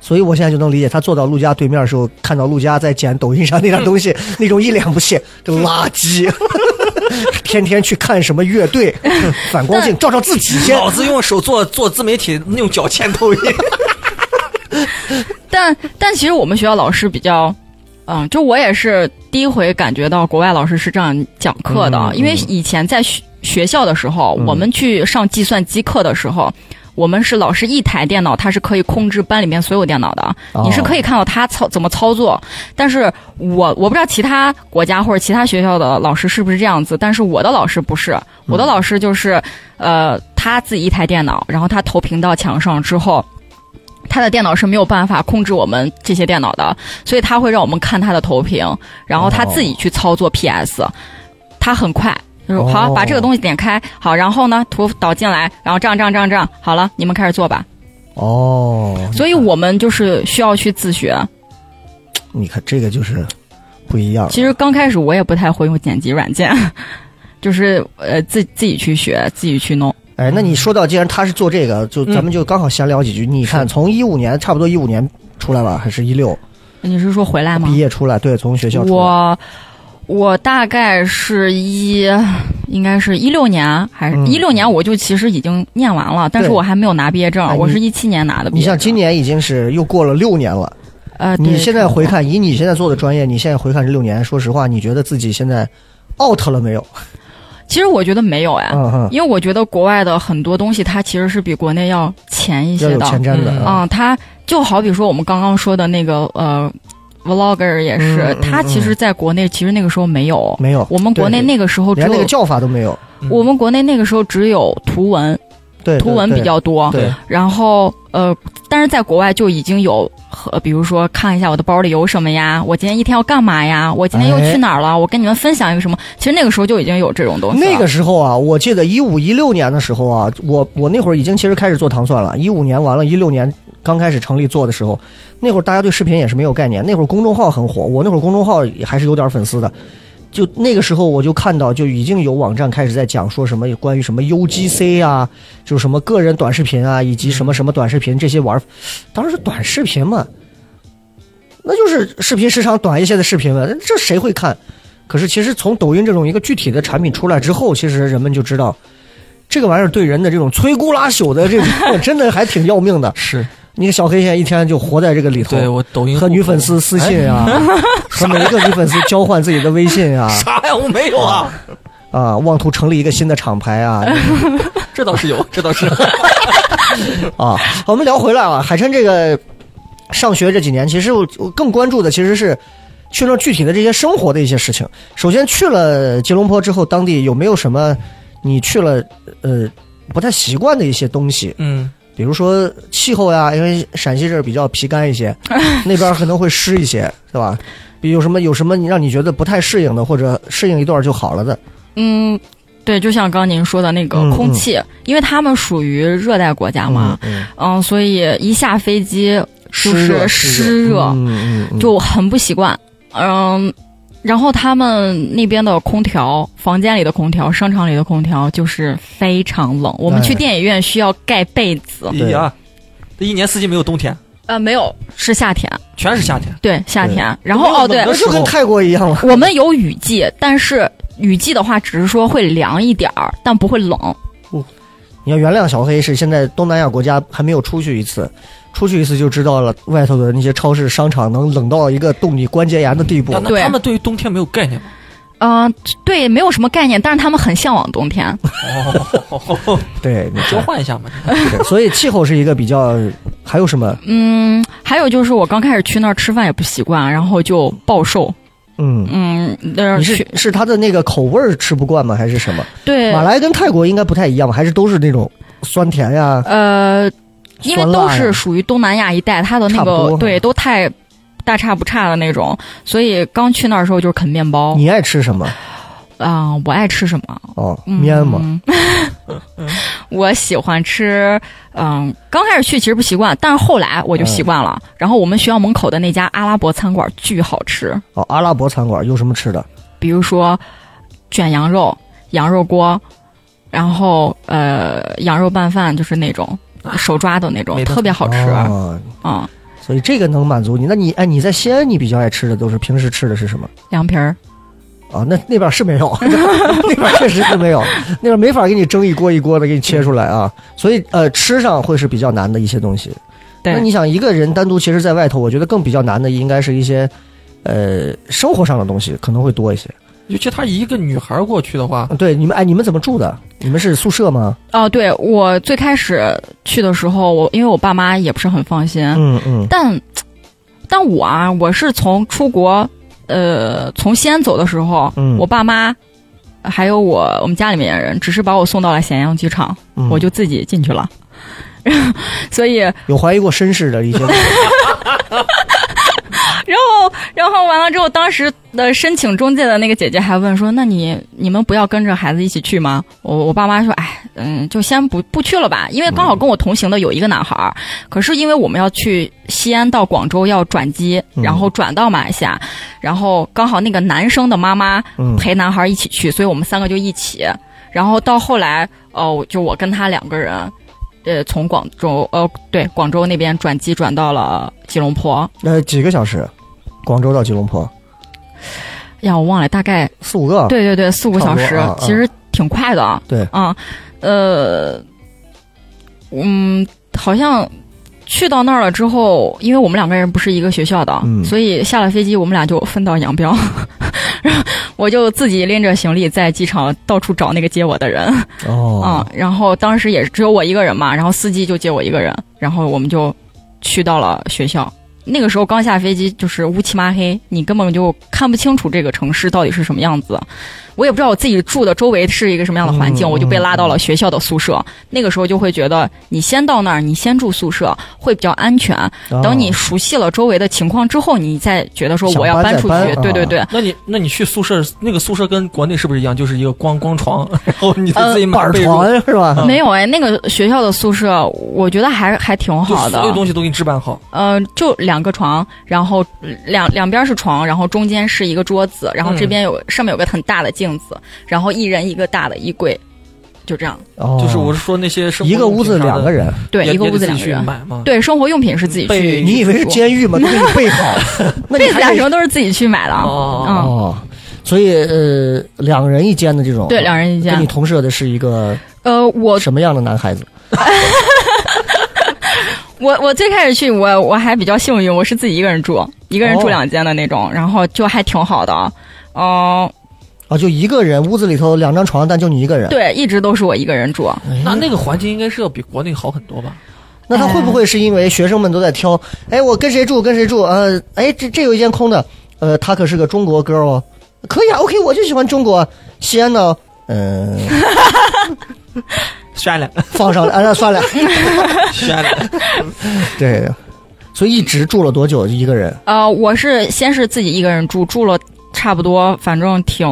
所以我现在就能理解他坐到陆家对面的时候，看到陆家在剪抖音上那点东西，那种一脸不屑，这垃圾，天天去看什么乐队，反光镜照照自己先。老子用手做做自媒体，用脚牵抖音。但但其实我们学校老师比较，嗯，就我也是第一回感觉到国外老师是这样讲课的，嗯因为以前在学学校的时候，嗯我们去上计算机课的时候。我们是老师一台电脑，他是可以控制班里面所有电脑的，哦你是可以看到他操怎么操作。但是我我不知道其他国家或者其他学校的老师是不是这样子，但是我的老师不是，我的老师就是，呃，他自己一台电脑，然后他投屏到墙上之后，他的电脑是没有办法控制我们这些电脑的，所以他会让我们看他的投屏，然后他自己去操作 PS，、他很快。就是好，哦把这个东西点开，好，然后呢，图导进来，然后这样这样这样这样，好了，你们开始做吧。哦，所以我们就是需要去自学。你看这个就是不一样。其实刚开始我也不太会用剪辑软件，就是呃自自己去学，自己去弄。哎，那你说到，既然他是做这个，就咱们就刚好闲聊几句。你看，从一五年差不多一五年出来吧，还是一六你是说回来吗毕？业出来？对，从学校出来。我我大概是一，应该是一六年还是嗯一六年，我就其实已经念完了，但是我还没有拿毕业证哎，我是一七年拿的毕业证。你像今年已经是又过了六年了，呃，你现在回看，以你现在做的专业，你现在回看这六年，说实话，你觉得自己现在 out 了没有？其实我觉得没有哎，因为我觉得国外的很多东西它其实是比国内要前一些的。前瞻的嗯它就好比说我们刚刚说的那个呃，vlogger 也是，嗯嗯它其实在国内其实那个时候没有，没有，我们国内那个时候只有连那个叫法都没有。我们国内那个时候只有图文，对，图文比较多，对，然后呃，但是在国外就已经有和比如说看一下我的包里有什么呀，我今天一天要干嘛呀，我今天又哎去哪儿了，我跟你们分享一个什么，其实那个时候就已经有这种东西。那个时候啊，我记得一五一六年的时候啊，我我那会儿已经其实开始做糖蒜了。一五年完了，一六年刚开始成立做的时候，那会儿大家对视频也是没有概念，那会儿公众号很火，我那会儿公众号也还是有点粉丝的。就那个时候我就看到，就已经有网站开始在讲说什么关于什么 UGC 啊，就是什么个人短视频啊，以及什么什么短视频这些玩儿，当时短视频嘛，那就是视频时长短一些的视频嘛，这谁会看？可是其实从抖音这种一个具体的产品出来之后，其实人们就知道，这个玩意儿对人的这种摧枯拉朽的这种真的还挺要命的。是你个小黑现在一天就活在这个里头，对我抖音和女粉丝私信啊，和每一个女粉丝交换自己的微信啊，啥呀？我没有啊，啊，妄图成立一个新的厂牌啊 这倒是有，这倒是。啊！好我们聊回来啊，海琛这个上学这几年，其实我我更关注的其实是去了具体的这些生活的一些事情。首先去了吉隆坡之后，当地有没有什么你去了呃不太习惯的一些东西？嗯，比如说气候呀，因为陕西这儿比较皮干一些，那边可能会湿一些，对吧？比有什么有什么让你觉得不太适应的，或者适应一段就好了的？嗯，对，就像刚刚您说的那个嗯空气，因为他们属于热带国家嘛，嗯，嗯所以一下飞机就湿热是湿热，就很不习惯。嗯，然后他们那边的空调，房间里的空调，商场里的空调就是非常冷。我们哎去电影院需要盖被子，对哎呀，这一年四季没有冬天，呃，没有，是夏天，全是夏天。对，夏天。然后哦，对那，就跟泰国一样了。我们有雨季，但是雨季的话，只是说会凉一点儿，但不会冷。你要原谅小黑是现在东南亚国家还没有出去一次，出去一次就知道了外头的那些超市、商场能冷到一个冻你关节炎的地步他们对于冬天没有概念吗？嗯、对，没有什么概念，但是他们很向往冬天。哦，对，你交换一下嘛。对所以气候是一个比较，还有什么？嗯，还有就是我刚开始去那儿吃饭也不习惯，然后就暴瘦。嗯，嗯，那你是是他的那个口味儿吃不惯吗？还是什么？对马来跟泰国应该不太一样吧？还是都是那种酸甜呀？呃，因为都是属于东南亚一带，它的那个对都太大差不差的那种，所以刚去那儿的时候就是啃面包你爱吃什么？啊、我爱吃什么？哦，嗯面嘛。我喜欢吃，嗯，刚开始去其实不习惯，但是后来我就习惯了。然后我们学校门口的那家阿拉伯餐馆巨好吃，哦，阿拉伯餐馆有什么吃的？比如说卷羊肉、羊肉锅，然后呃羊肉拌饭，就是那种手抓的那种，特别好吃啊，啊、所以这个能满足你。那你哎，你在西安，你比较爱吃的都是平时吃的是什么？凉皮儿。啊，那那边是没有，那边确实是没有，那边没法给你蒸一锅一锅的给你切出来啊，所以呃，吃上会是比较难的一些东西。对那你想一个人单独，其实在外头，我觉得更比较难的应该是一些呃生活上的东西可能会多一些。尤其她一个女孩过去的话，对，你们哎，你们怎么住的？你们是宿舍吗？哦，对我最开始去的时候，我因为我爸妈也不是很放心，嗯嗯但但我啊，我是从出国，呃，从西安走的时候，嗯我爸妈还有我我们家里面人，只是把我送到了咸阳机场，嗯，我就自己进去了。所以有怀疑过身世的一些，然后，然后完了之后，当时的申请中介的那个姐姐还问说：“那你你们不要跟着孩子一起去吗？”我我爸妈说：“哎，嗯，就先不不去了吧，因为刚好跟我同行的有一个男孩儿，可是因为我们要去西安到广州要转机，然后转到马来西亚，然后刚好那个男生的妈妈嗯陪男孩一起去，所以我们三个就一起。然后到后来，哦、就我跟他两个人。”呃，从广州，呃，对，广州那边转机转到了吉隆坡，呃，几个小时，广州到吉隆坡？呀，我忘了，大概四五个，对对对，四五个小时其实挺快的。对。啊，呃，嗯，好像去到那儿了之后，因为我们两个人不是一个学校的，嗯。所以下了飞机，我们俩就分道扬镳。然后我就自己拎着行李在机场到处找那个接我的人，哦 嗯，，然后当时也只有我一个人嘛，然后司机就接我一个人，然后我们就去到了学校。那个时候刚下飞机，就是乌漆麻黑，你根本就看不清楚这个城市到底是什么样子。我也不知道我自己住的周围是一个什么样的环境，嗯我就被拉到了学校的宿舍。那个时候就会觉得，你先到那儿，你先住宿舍会比较安全。哦等你熟悉了周围的情况之后，你再觉得说我要搬出去。搬搬啊对对对，那你那你去宿舍，那个宿舍跟国内是不是一样？就是一个光光床，然后你得自己买板被床褥，是吧？没有哎，那个学校的宿舍我觉得还还挺好的。所有东西都给你置办好。呃，就两个床，然后两两边是床，然后中间是一个桌子，然后这边有、上面有个很大的镜子，然后一人一个大的衣柜，就这样。哦，就是我是说那些生活一个屋子用品啥的两个，人，对，一个屋子两个人。买嘛。对，生活用品是自己去。你以为是监狱吗？都 给你备好，被子啊什么都是自己去买的。哦嗯，哦，所以呃，两人一间的这种，对，两人一间跟你。同舍的是一个呃，我什么样的男孩子？我我最开始去，我我还比较幸运，我是自己一个人住，一个人住哦两间的那种，然后就还挺好的。嗯、啊，就一个人，屋子里头两张床，但就你一个人。对，一直都是我一个人住。哎那那个环境应该是要比国内好很多吧？那他会不会是因为学生们都在挑？哎，我跟谁住？跟谁住？呃，哎，这这有一间空的，呃，他可是个中国 girl 哦，可以啊，OK，我就喜欢中国。西安的，嗯、算了，放上了，啊，那算了，算了，对，所以一直住了多久一个人？呃，我是先是自己一个人住，住了差不多，反正挺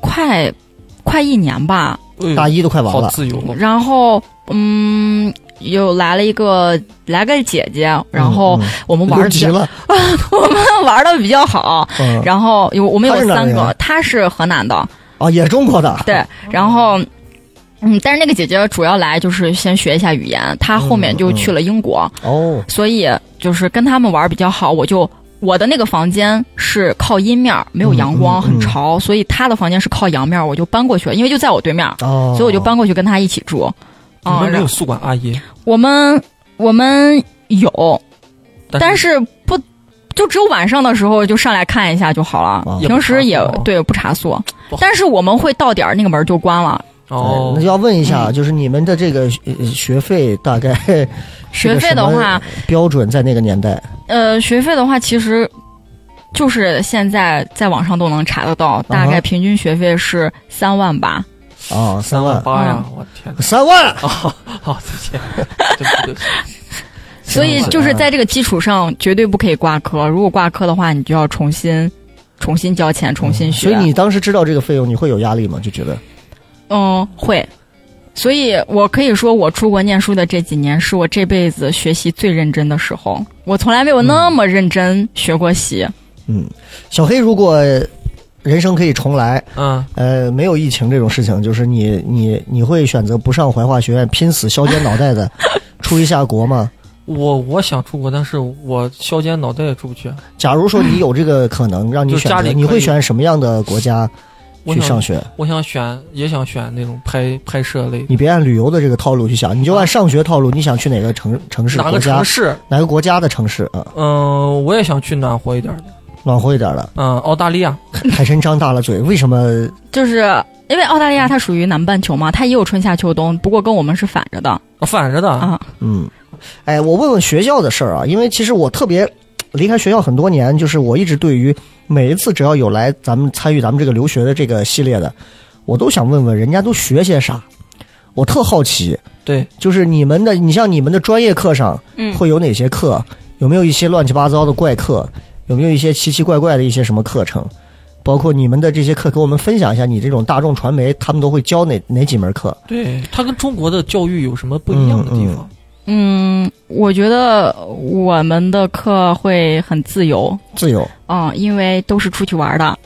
快快一年吧。大一都快完好了，自由哦。然后，嗯，又来了一个来个姐姐，然后我们玩的比较，留级了，我们玩的 比较好。嗯，然后有我们有三个她是河南的，啊，也是中国的，对，然后。嗯，但是那个姐姐主要来就是先学一下语言，她后面就去了英国，哦，所以就是跟他们玩比较好。我就我的那个房间是靠阴面，没有阳光，嗯嗯很潮，所以他的房间是靠阳面，我就搬过去了，因为就在我对面，哦，所以我就搬过去跟他一起住。啊、你们没有宿管阿姨，我们我们有，但但是不就只有晚上的时候就上来看一下就好了，哦。平时也对不查宿，但是我们会到点儿那个门就关了。哦那，就要问一下，嗯。就是你们的这个呃学费大概是学费的话，标准在那个年代呃，学费的话其实。就是现在在网上都能查得到，大概平均学费是三万吧。啊，三万八呀！嗯我天哪！三万，哦，好，再见。对不起对不起所以就是在这个基础上，绝对不可以挂科。如果挂科的话，你就要重新、重新交钱，重新学。所以你当时知道这个费用，你会有压力吗？就觉得嗯会。所以我可以说，我出国念书的这几年是我这辈子学习最认真的时候。我从来没有那么认真学过习。嗯，小黑，如果人生可以重来，嗯，呃，没有疫情这种事情，就是你你你会选择不上怀化学院，拼死削尖脑袋的出一下国吗？我我想出国，但是我削尖脑袋也出不去。假如说你有这个可能，让你选择，你会选什么样的国家去上学？我想选，也想选那种拍拍摄类。你别按旅游的这个套路去想，你就按上学套路，你想去哪个城城市、哪个国家城、市？哪个国家的城市啊？嗯，我也想去暖和一点的。暖和一点的。嗯，澳大利亚。海参张大了嘴，为什么？就是因为澳大利亚它属于南半球嘛，它也有春夏秋冬，不过跟我们是反着的哦反着的。啊。嗯，哎，我问问学校的事儿啊，因为其实我特别离开学校很多年，就是我一直对于每一次只要有来咱们参与咱们这个留学的这个系列的，我都想问问人家都学些啥，我特好奇。对，就是你们的，你像你们的专业课上嗯，会有哪些课？有没有一些乱七八糟的怪课？有没有一些奇奇怪怪的一些什么课程？包括你们的这些课，给我们分享一下。你这种大众传媒，他们都会教哪哪几门课？对，它跟中国的教育有什么不一样的地方？嗯，我觉得我们的课会很自由，自由。嗯，因为都是出去玩的。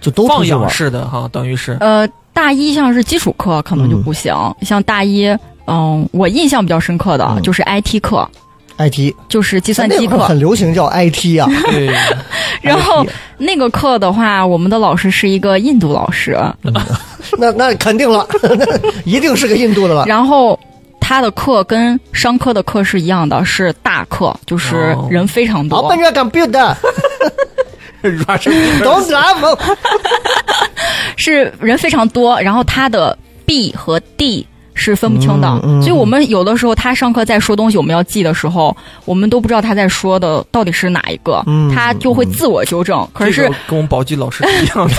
就都出放养去玩。式的哈，等于是。呃，大一像是基础课可能就不行，像大一，嗯，我印象比较深刻的嗯。就是 IT 课，IT 就是计算机课。很。流行叫 IT 啊。对，然后那个课的话，我们的老师是一个印度老师，那那肯定了，那一定是个印度的了。然后他的课跟商科的课是一样的，是大课，就是哦人非常多。Open your computer, don't laugh。是人非常多，然后他的 B 和 D 是分不清的，嗯嗯所以我们有的时候他上课在说东西，我们要记的时候，我们都不知道他在说的到底是哪一个，嗯他就会自我纠正。可是跟我们宝鸡老师是一样的，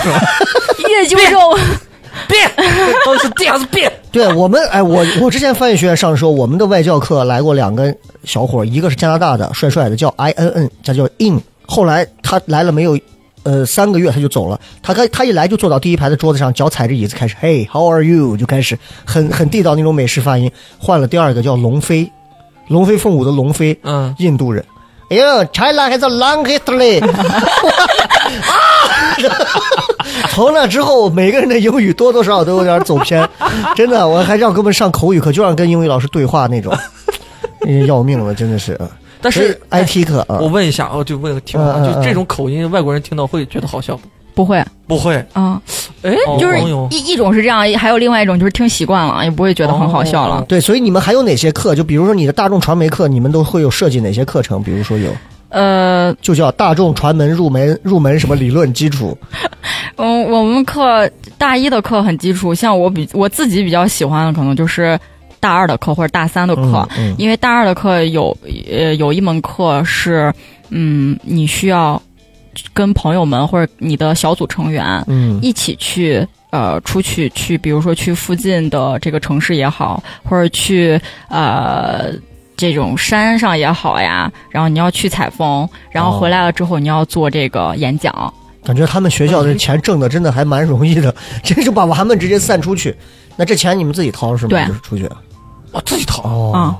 越纠正，变，到底是这样子变？对我们，哎，我我之前翻译学院上的时候，我们的外教课来过两个小伙，一个是加拿大的，帅帅的，叫 I N N，他叫 In。后来他来了没有，呃，三个月他就走了。他开他一来就坐到第一排的桌子上，脚踩着椅子开始，Hey，How are you？就开始很很地道那种美式发音。换了第二个叫龙飞，龙飞凤舞的龙飞，嗯，印度人。哎呦，China has a long history 啊！从那之后，每个人的英语多多少少都有点走偏，真的，我还让哥们上口语课，就让跟英语老师对话那种，哎要命了，真的是。但是 IT 课啊我，问一下，我就问个题就这种口音，外国人听到会觉得好笑不？不会，不会，啊，哎，就是一一种是这样，还有另外一种就是听习惯了，也不会觉得很好笑了。哦对，所以你们还有哪些课？就比如说你的大众传媒课，你们都会有设计哪些课程？比如说有，呃，就叫大众传媒入门入门什么理论基础，嗯，我们课大一的课很基础，像我比我自己比较喜欢的，可能就是大二的课或者大三的课，嗯嗯因为大二的课有呃有一门课是，嗯，你需要跟朋友们或者你的小组成员嗯一起去。呃，出去去，比如说去附近的这个城市也好，或者去呃这种山上也好呀，然后你要去采风，然后回来了之后你要做这个演讲，感觉他们学校的钱挣的真的还蛮容易的，真是把娃们直接散出去。那这钱你们自己掏是吗？对就是出去。我自己掏。哦，嗯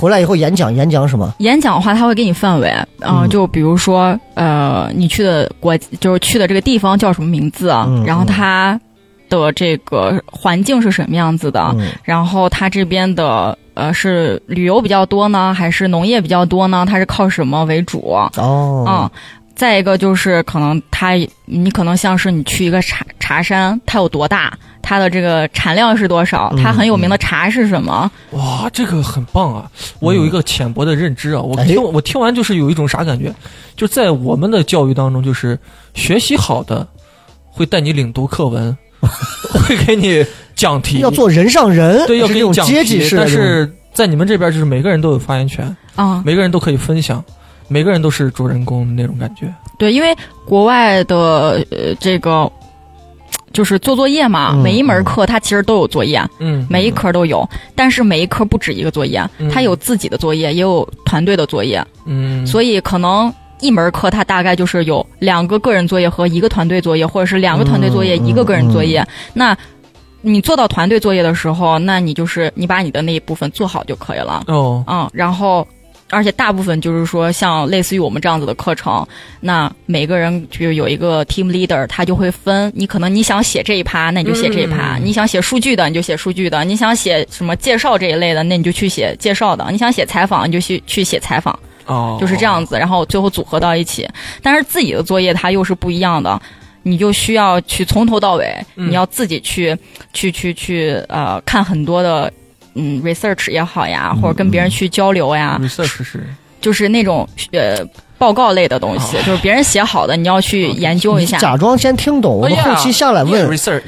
回来以后演讲，演讲什么？演讲的话，他会给你范围，嗯、嗯就比如说，呃，你去的国，就是去的这个地方叫什么名字啊？嗯然后它的这个环境是什么样子的？嗯然后它这边的呃是旅游比较多呢，还是农业比较多呢？它是靠什么为主？哦，嗯，再一个就是可能它，你可能像是你去一个茶茶山，它有多大？它的这个产量是多少？它很有名的茶是什么？哇，这个很棒啊！我有一个浅薄的认知啊，我哎听我听完就是有一种啥感觉，就在我们的教育当中，就是学习好的会带你领读课文，会给你讲题，要做人上人，对，要给你讲题。但是在你们这边就是每个人都有发言权，啊、每个人都可以分享，每个人都是主人公的那种感觉。对，因为国外的呃这个就是做作业嘛，嗯每一门课它其实都有作业，嗯，每一科都有，但是每一科不止一个作业，嗯它有自己的作业，也有团队的作业，嗯，所以可能。一门课它大概就是有两个个人作业和一个团队作业，或者是两个团队作业、嗯一个个人作业。那你做到团队作业的时候，那你就是你把你的那一部分做好就可以了。哦，嗯，然后而且大部分就是说，像类似于我们这样子的课程，那每个人就有一个 team leader，他就会分，你可能你想写这一趴，那你就写这一趴；嗯你想写数据的，你就写数据的；你想写什么介绍这一类的，那你就去写介绍的；你想写采访，你就去去写采访，哦，就是这样子，然后最后组合到一起。但是自己的作业它又是不一样的。你就需要去从头到尾，嗯你要自己去去去去呃看很多的嗯 research 也好呀，或者跟别人去交流呀，research 是。就是那种呃报告类的东西，就是别人写好的，你要去研究一下。假装先听懂，我们后期下来问。Yeah, research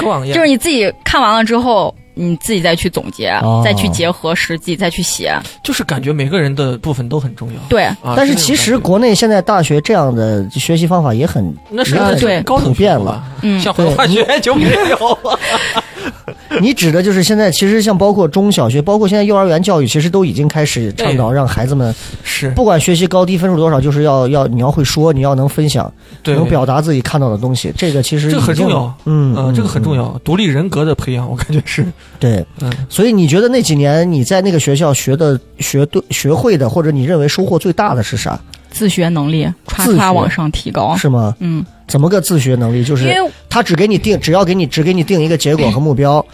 on yeah，就是你自己看完了之后，你自己再去总结，哦。再去结合实际，再去写。就是感觉每个人的部分都很重要。对，啊，但是其实国内现在大学这样的学习方法也很那对。高普遍了。嗯。像文化学就没有了。你指的就是现在，其实像包括中小学，包括现在幼儿园教育，其实都已经开始倡导让孩子们是。不管学习高低分数多少，就是要要你要会说，你要能分享，对。能表达自己看到的东西，这个其实这个很重要。嗯。嗯，这个很重要。要，独立人格的培养，我感觉是，对，嗯，所以你觉得那几年你在那个学校学的学对学会的，或者你认为收获最大的是啥？自学能力歘自学往上提高。是吗？嗯，怎么个自学能力？就是因为他只给你定，只要给你只给你定一个结果和目标，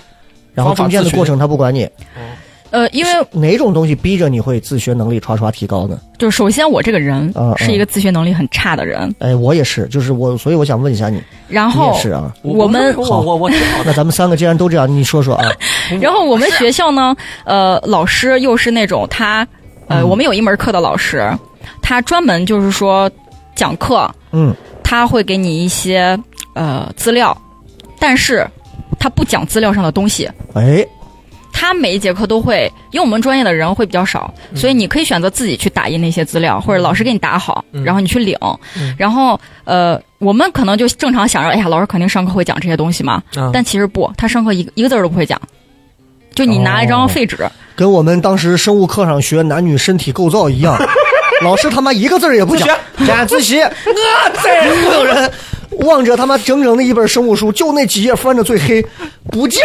然后中间的过程他不管你。呃，因为哪种东西逼着你会自学能力刷刷提高呢？就是首先我这个人啊是一个自学能力很差的人，哎，我也是，就是我，所以我想问一下你，你然后也是啊？我们我我我挺好，那咱们三个既然都这样，你说说啊？然后我们学校呢，呃，老师又是那种他，呃，嗯我们有一门课的老师，他专门就是说讲课，嗯，他会给你一些呃资料，但是他不讲资料上的东西。哎，他每一节课都会，因为我们专业的人会比较少，所以你可以选择自己去打印那些资料，或者老师给你打好，嗯。然后你去领。嗯。然后呃，我们可能就正常想着，哎呀，老师肯定上课会讲这些东西嘛，啊。但其实不，他上课一个一个字儿都不会讲，就你拿一哦张废纸，跟我们当时生物课上学男女身体构造一样，老师他妈一个字儿也不讲，晚自习，我再所有人望着他妈整整的一本生物书，就那几页翻着最黑，不讲，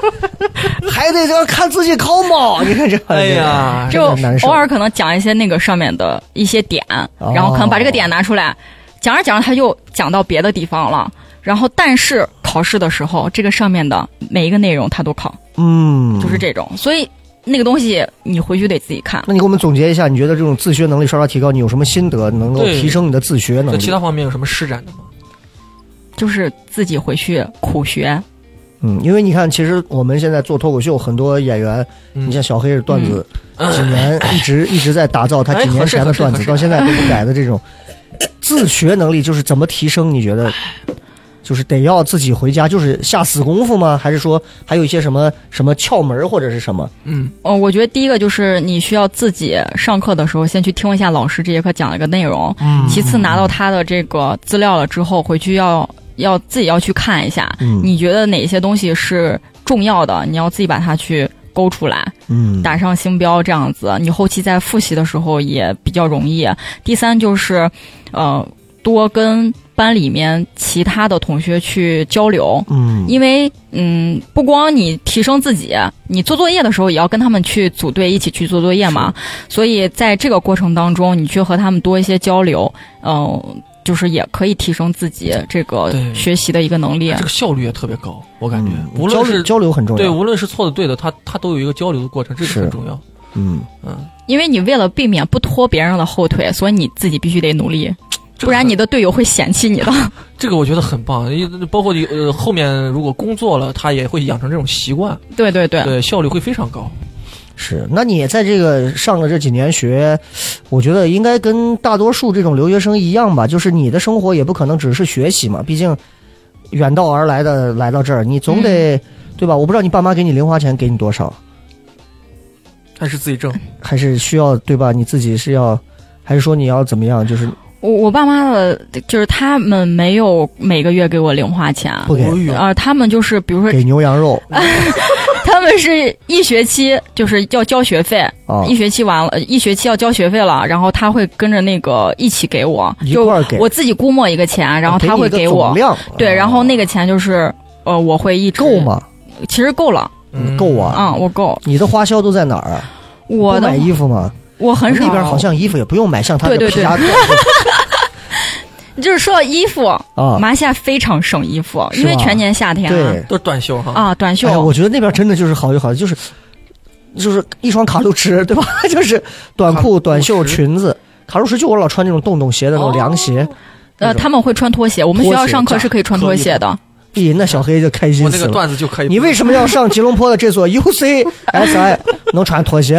还得这样看自己考猫，你看这，哎呀就偶。尔可能讲一些那个上面的一些点，哦然后可能把这个点拿出来，讲着讲着他又讲到别的地方了。然后，但是考试的时候，这个上面的每一个内容他都考，嗯，就是这种。所以那个东西你回去得自己看。那你给我们总结一下，你觉得这种自学能力刷刷提高，你有什么心得能够提升你的自学能力在其？他方面有什么施展的吗？就是自己回去苦学，嗯，因为你看，其实我们现在做脱口秀，很多演员，嗯你像小黑是段子，几年 一直一直在打造他哎几年前的段子，到现在都不改的这种自学能力，就是怎么提升？你觉得？就是得要自己回家，就是下死功夫吗？还是说还有一些什么什么窍门或者是什么？嗯，哦，我觉得第一个就是你需要自己上课的时候先去听一下老师这节课讲了一个内容，嗯其次拿到他的这个资料了之后，回去要要自己要去看一下，嗯你觉得哪些东西是重要的，你要自己把它去勾出来，嗯打上星标，这样子你后期在复习的时候也比较容易。第三就是，呃，多跟班里面其他的同学去交流，嗯因为嗯，不光你提升自己，你做作业的时候也要跟他们去组队一起去做作业嘛。所以在这个过程当中，你去和他们多一些交流，嗯、就是也可以提升自己这个对学习的一个能力这。个效率也特别高，我感觉，无论是交流很重要。对，无论是错的对的，他他都有一个交流的过程，这是个很重要。嗯，嗯，因为你为了避免不拖别人的后腿，所以你自己必须得努力，不然你的队友会嫌弃你的。这个我觉得很棒，因包括你呃后面如果工作了，他也会养成这种习惯，对对对，对，效率会非常高。是。那你在这个上了这几年学，我觉得应该跟大多数这种留学生一样吧，就是你的生活也不可能只是学习嘛，毕竟远道而来的来到这儿，你总得、嗯对吧？我不知道你爸妈给你零花钱给你多少，还是自己挣，还是需要对吧？你自己是要，还是说你要怎么样？就是我我爸妈的，就是他们没有每个月给我零花钱，不给啊、他们就是比如说给牛羊肉 他们是一学期就是要交学费，啊一学期完了，一学期要交学费了，然后他会跟着那个一起给我，就一块儿给我自己估摸一个钱，然后他会给我对，然后啊那个钱就是呃我会一直够？吗？其实够了，嗯够啊！嗯、我够，你的花销都在哪儿啊？我的买衣服吗？我很少那边好像衣服也不用买，像他这对对皮夹克就是说到衣服，啊，马来西亚非常省衣服，因为全年夏天啊对。都是短袖哈。啊，短袖、哎，我觉得那边真的就是好就好，就是就是一双卡路驰，对吧？就是短裤、短袖、裙子。卡路驰就我老穿那种洞洞鞋的那种哦凉鞋。那呃，他们会穿拖鞋，我们学校上课是可以穿拖鞋的。咦，那小黑就开心我那个死了。段子就可以。你为什么要上吉隆坡的这所 UCSI 能穿拖鞋？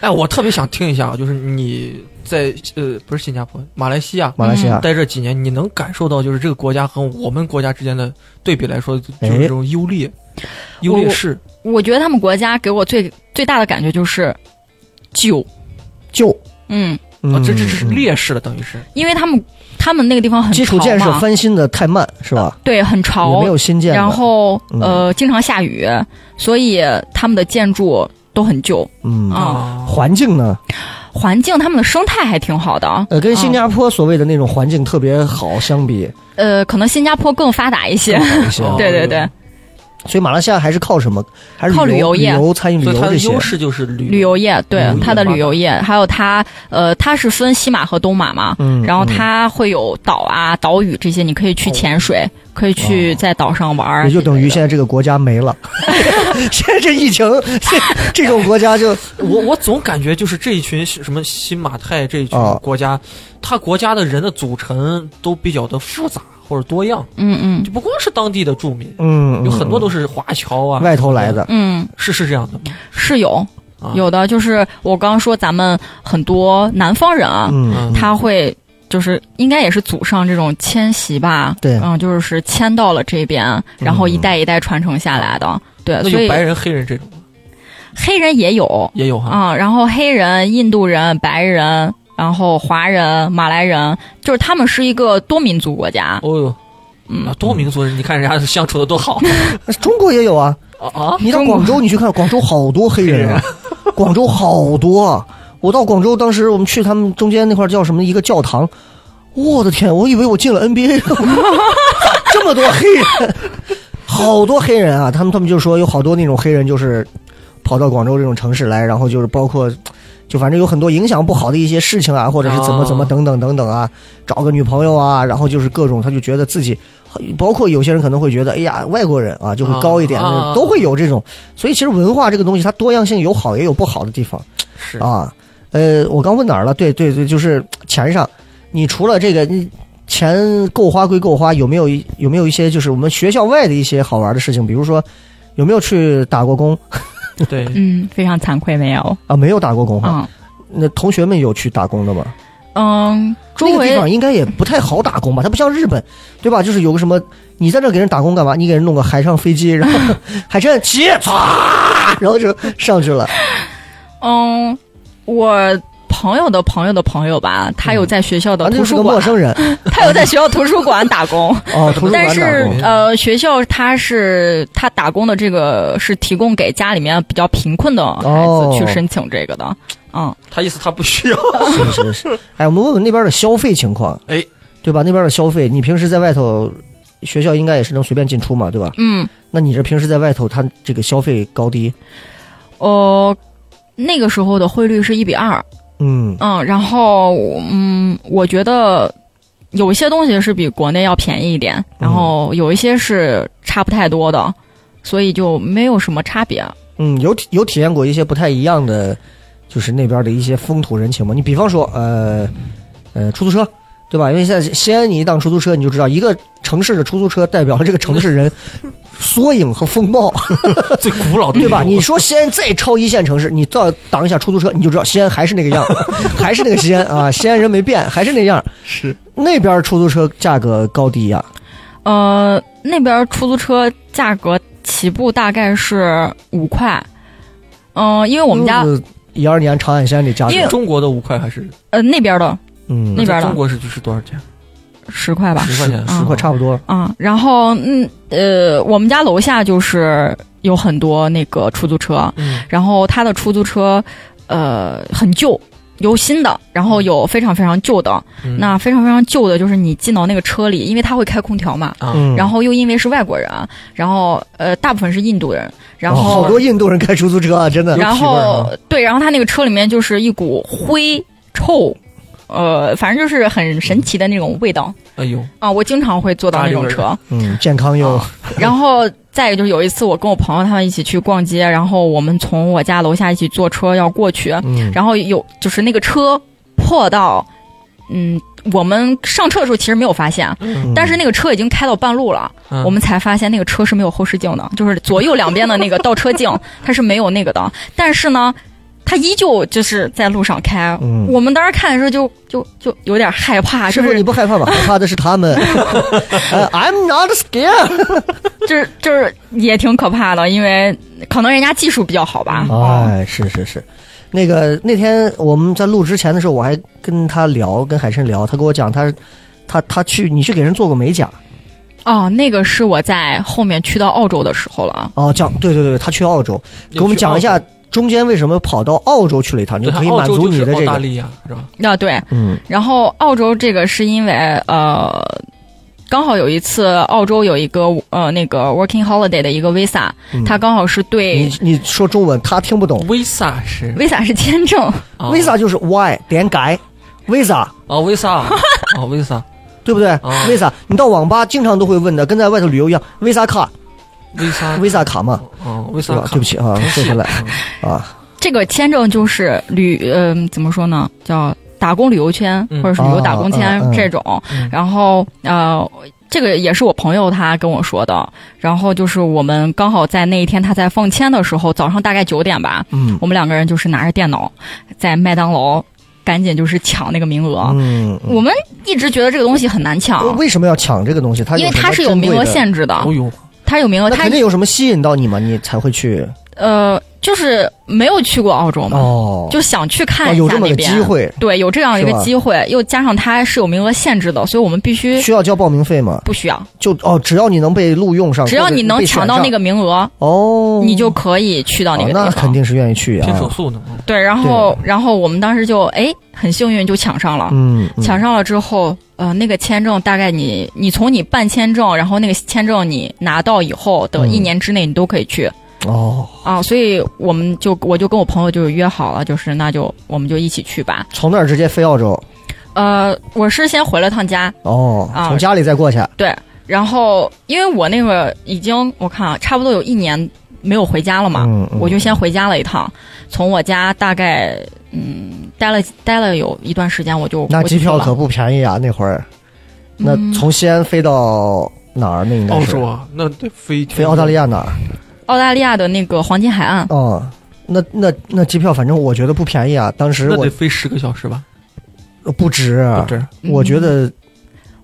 哎，我特别想听一下，就是你在呃不是新加坡，马来西亚马来西亚待这几年，你能感受到就是这个国家和我们国家之间的对比来说，就是这种优劣，优劣势。我觉得他们国家给我最最大的感觉就是旧，旧嗯，嗯啊，这这这是嗯劣势了，等于是。因为他们他们那个地方很基础建设翻新的太慢，是吧？对很潮，也没有新建。然后嗯呃，经常下雨，所以他们的建筑都很旧嗯，啊。环境呢？环境他们的生态还挺好的，呃，跟新加坡所谓的那种环境特别好相比，呃，可能新加坡更发达一些。一些。哦对对对，所以马来西亚还是靠什么？还是靠旅游业。旅业游餐饮旅所以它的游这些。优势就是旅旅游业，对旅游业它的旅游业，还有它呃，它是分西马和东马嘛，嗯。然后它会有岛啊、岛屿这些，你可以去潜水，可以去在岛上玩也就等于现在这个国家没了。现在这疫情，这 这种国家就我我总感觉就是这一群什么新马泰这一群啊国家，它国家的人的组成都比较的复杂或者多样，嗯嗯。就不光是当地的住民，嗯，有很多都是是华侨啊，外头来的。嗯，是是这样的吗？是有啊。有的，就是我刚刚说咱们很多南方人啊，嗯，嗯他会就是应该也是祖上这种迁徙吧，对。嗯，就是迁到了这边，然后一代一代传承下来的，对，那所以白人、黑人这种黑人也有。也有哈。啊、然后黑人、印度人、白人，然后华人、马来人，就是他们是一个多民族国家，哦哟，嗯啊，多民族人，你看人家相处的多好 中国也有啊。啊啊！你到广州，你去看，广州好多黑人啊，广州好多啊。我到广州，当时我们去他们中间那块叫什么一个教堂，我的天，我以为我进了 NBA，这么多黑人，好多黑人啊！他们他们就说有好多那种黑人就是跑到广州这种城市来，然后就是包括。就反正有很多影响不好的一些事情啊，或者是怎么怎么哦等等等等啊，找个女朋友啊，然后就是各种，他就觉得自己，包括有些人可能会觉得，哎呀，外国人啊就会高一点，啊都会有这种。所以其实文化这个东西，它多样性有好也有不好的地方是啊。呃，我刚问哪儿了？对对对，就是钱上，你除了这个，你钱够花归够花，有没有一有没有一些就是我们学校外的一些好玩的事情？比如说，有没有去打过工 对，嗯，非常惭愧，没有，啊？没有打过工哈。嗯那同学们有去打工的吗？嗯，周那个地方应该也不太好打工吧？它不像日本，对吧？就是有个什么，你在这给人打工干嘛？你给人弄个海上飞机，然后 海参起，唰，然后就上去了。嗯，我朋友的朋友的朋友吧，他有在学校的图书馆，个陌生人 他有在学校图书馆打工，哦，图书馆打但是。呃，学校他是他打工的这个是提供给家里面比较贫困的孩哦子去申请这个的，嗯，他意思他不需要。是是是。哎，我们问问那边的消费情况，哎，对吧？那边的消费，你平时在外头，学校应该也是能随便进出嘛，对吧？嗯，那你这平时在外头，他这个消费高低？呃，那个时候的汇率是一比二，嗯嗯，然后嗯，我觉得有一些东西是比国内要便宜一点，然后有一些是差不太多的，所以就没有什么差别。嗯，有体有体验过一些不太一样的，就是那边的一些风土人情吗？你比方说，呃呃，出租车。对吧？因为现在西安，你一当出租车，你就知道一个城市的出租车代表了这个城市人缩影和风貌。最古老的对吧？你说西安再超一线城市，你到挡一下出租车，你就知道西安还是那个样，还是那个西安啊，西安人没变，还是那样。是。那边出租车价格高低呀、呃，那边出租车价格起步大概是五块，嗯、因为我们家、一二年长安县的价因为格，中国的五块还是？呃那边的。嗯，那边的。中国是就是多少钱？十块吧，十块钱，十块差不多。嗯，然后嗯呃，我们家楼下就是有很多那个出租车，嗯，然后他的出租车呃很旧。有新的，然后有非常非常旧的。嗯那非常非常旧的，就是你进到那个车里，因为他会开空调嘛，然后又因为是外国人，然后呃大部分是印度人，然哦后、好多印度人开出租车啊，真的。然后啊对，然后他那个车里面就是一股灰臭，呃，反正就是很神奇的那种味道哎呦，啊。我经常会坐到那种车，嗯，健康又然后再一个就是有一次我跟我朋友他们一起去逛街，然后我们从我家楼下一起坐车要过去，嗯然后有就是那个车破到，嗯。我们上车的时候其实没有发现，嗯但是那个车已经开到半路了，嗯我们才发现那个车是没有后视镜的，就是左右两边的那个倒车镜 它是没有那个的。但是呢，它依旧就是在路上开。嗯我们当时看的时候就就就有点害怕，师傅你不害怕吧？害怕的是他们。呃 I'm not scared。就是就是也挺可怕的，因为可能人家技术比较好吧。哎，是是是，那个那天我们在录之前的时候，我还跟他聊，跟海参聊，他跟我讲他他他去你去给人做过美甲哦，那个是我在后面去到澳洲的时候了。哦，讲对对对，他去澳洲，给我们讲一下中间为什么跑到澳洲去了一趟，就可以满足你的这个，澳大利亚是吧？啊，对，嗯。然后澳洲这个是因为呃，刚好有一次澳洲有一个呃那个 working holiday 的一个 visa，、嗯。它刚好是对你你说中文他听不懂。Visa 是？visa 是签证，啊，visa 就是 y 点改 visa 啊 Visa 啊 Visa 对不对？啊？visa。你到网吧经常都会问的，跟在外头旅游一样，visa 卡 Visa visa 卡嘛，啊是 Visa 卡？对不起啊，说回来啊，这个签证就是旅嗯、怎么说呢，叫打工旅游签嗯或者是旅游打工签、这种，嗯。然后呃。这个也是我朋友他跟我说的，然后就是我们刚好在那一天他在放签的时候，早上大概九点吧，嗯。我们两个人就是拿着电脑在麦当劳赶紧就是抢那个名额。嗯，嗯。我们一直觉得这个东西很难抢，为什么要抢这个东西？它因为它是有名额限制的，哦呦，它有名额，它那肯定有什么吸引到你吗，你才会去。呃就是没有去过澳洲嘛，哦，就想去看哦一有这么个下那边。机会，对，有这样一个机会，又加上它是有名额限制的，所以我们必须需要交报名费吗？不需要，就哦，只要你能被录用上，只要你能抢到那个名额，哦，你就可以去到那哦个地方。那肯定是愿意去啊。拼手。速呢，嗯对，然后然后我们当时就哎很幸运就抢上了，嗯，嗯。抢上了之后，呃，那个签证大概你你从你办签证，然后那个签证你拿到以后的嗯一年之内你都可以去。哦，啊，所以我们就我就跟我朋友就约好了，就是那就我们就一起去吧。从那儿直接飞澳洲呃，我是先回了趟家，哦，啊从家里再过去。对，然后因为我那个已经我看啊，差不多有一年没有回家了嘛，嗯嗯我就先回家了一趟，从我家大概嗯待了待了有一段时间，我就那机票可不便宜啊，那会儿。那嗯从西安飞到哪儿？那应该是澳洲啊，那得飞飞澳大利亚哪儿？澳大利亚的那个黄金海岸，哦，那那那机票反正我觉得不便宜啊。当时我得飞十个小时吧？不止，不止，我觉得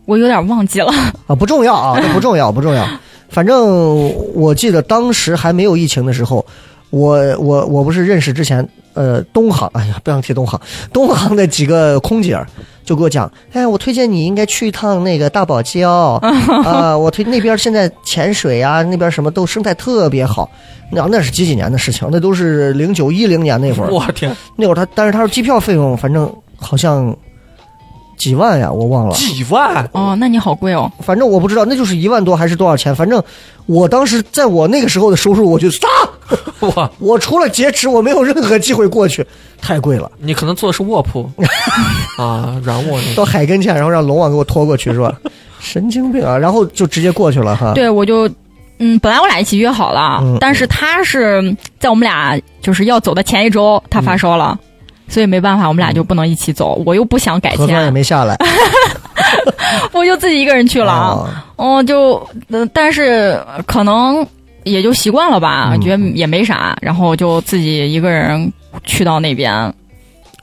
我有点忘记了。啊，不重要啊，这 不重要，不重要。反正我记得当时还没有疫情的时候，我我我不是认识之前呃东航，哎呀，不想提东航，东航的几个空姐就给我讲，哎，我推荐你应该去一趟那个大堡礁 啊、我推那边现在潜水啊，那边什么都生态特别好。那那是几几年的事情，那都是零九一零年那会儿，我天，那会儿他，但是他说机票费用反正好像几万呀，我忘了。几万！哦，那你好贵哦。反正我不知道，那就是一万多还是多少钱？反正我当时在我那个时候的收入，我就啥，哇，我除了劫持，我没有任何机会过去，太贵了。你可能坐的是卧铺 啊，软卧到海跟前，然后让龙王给我拖过去，是吧？神经病啊！然后就直接过去了哈。对，我就嗯，本来我俩一起约好了，嗯但是他是在我们俩就是要走的前一周，他发烧了。所以没办法，我们俩就不能一起走，我又不想改核酸也，没下来 我就自己一个人去了。啊。哦，就，呃但是呃可能也就习惯了吧，嗯觉得也没啥，然后就自己一个人去到那边，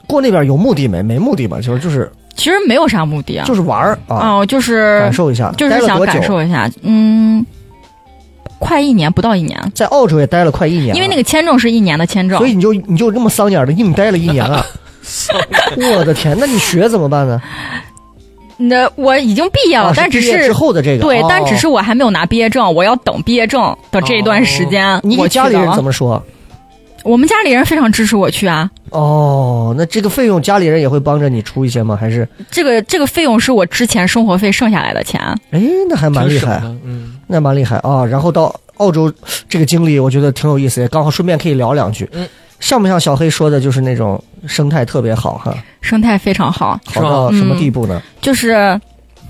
过那边有目的没？没目的吧？就是就是其实没有啥目的啊，就是玩儿啊，哦，就是感受一下。就是想感受一下，嗯，快一年，不到一年，在澳洲也待了快一年，因为那个签证是一年的签证所，以你就你就这么丧眼的硬待了一年啊！我的天，那你学怎么办呢？那我已经毕业了，啊但只是之是。后的这个，对，哦但只是我还没有拿毕业证，我要等毕业证的这一段时间。你我家里人怎？么说？我们家里人非常支持我去啊。哦，那这个费用家里人也会帮着你出一些吗？还是这个这个费用是我之前生活费剩下来的钱。哎，那还蛮厉害，嗯，那蛮厉害啊！然后到澳洲这个经历，我觉得挺有意思，也刚好顺便可以聊两句。嗯，像不像小黑说的，就是那种生态特别好哈？生态非常好，好到什么地步呢？就是，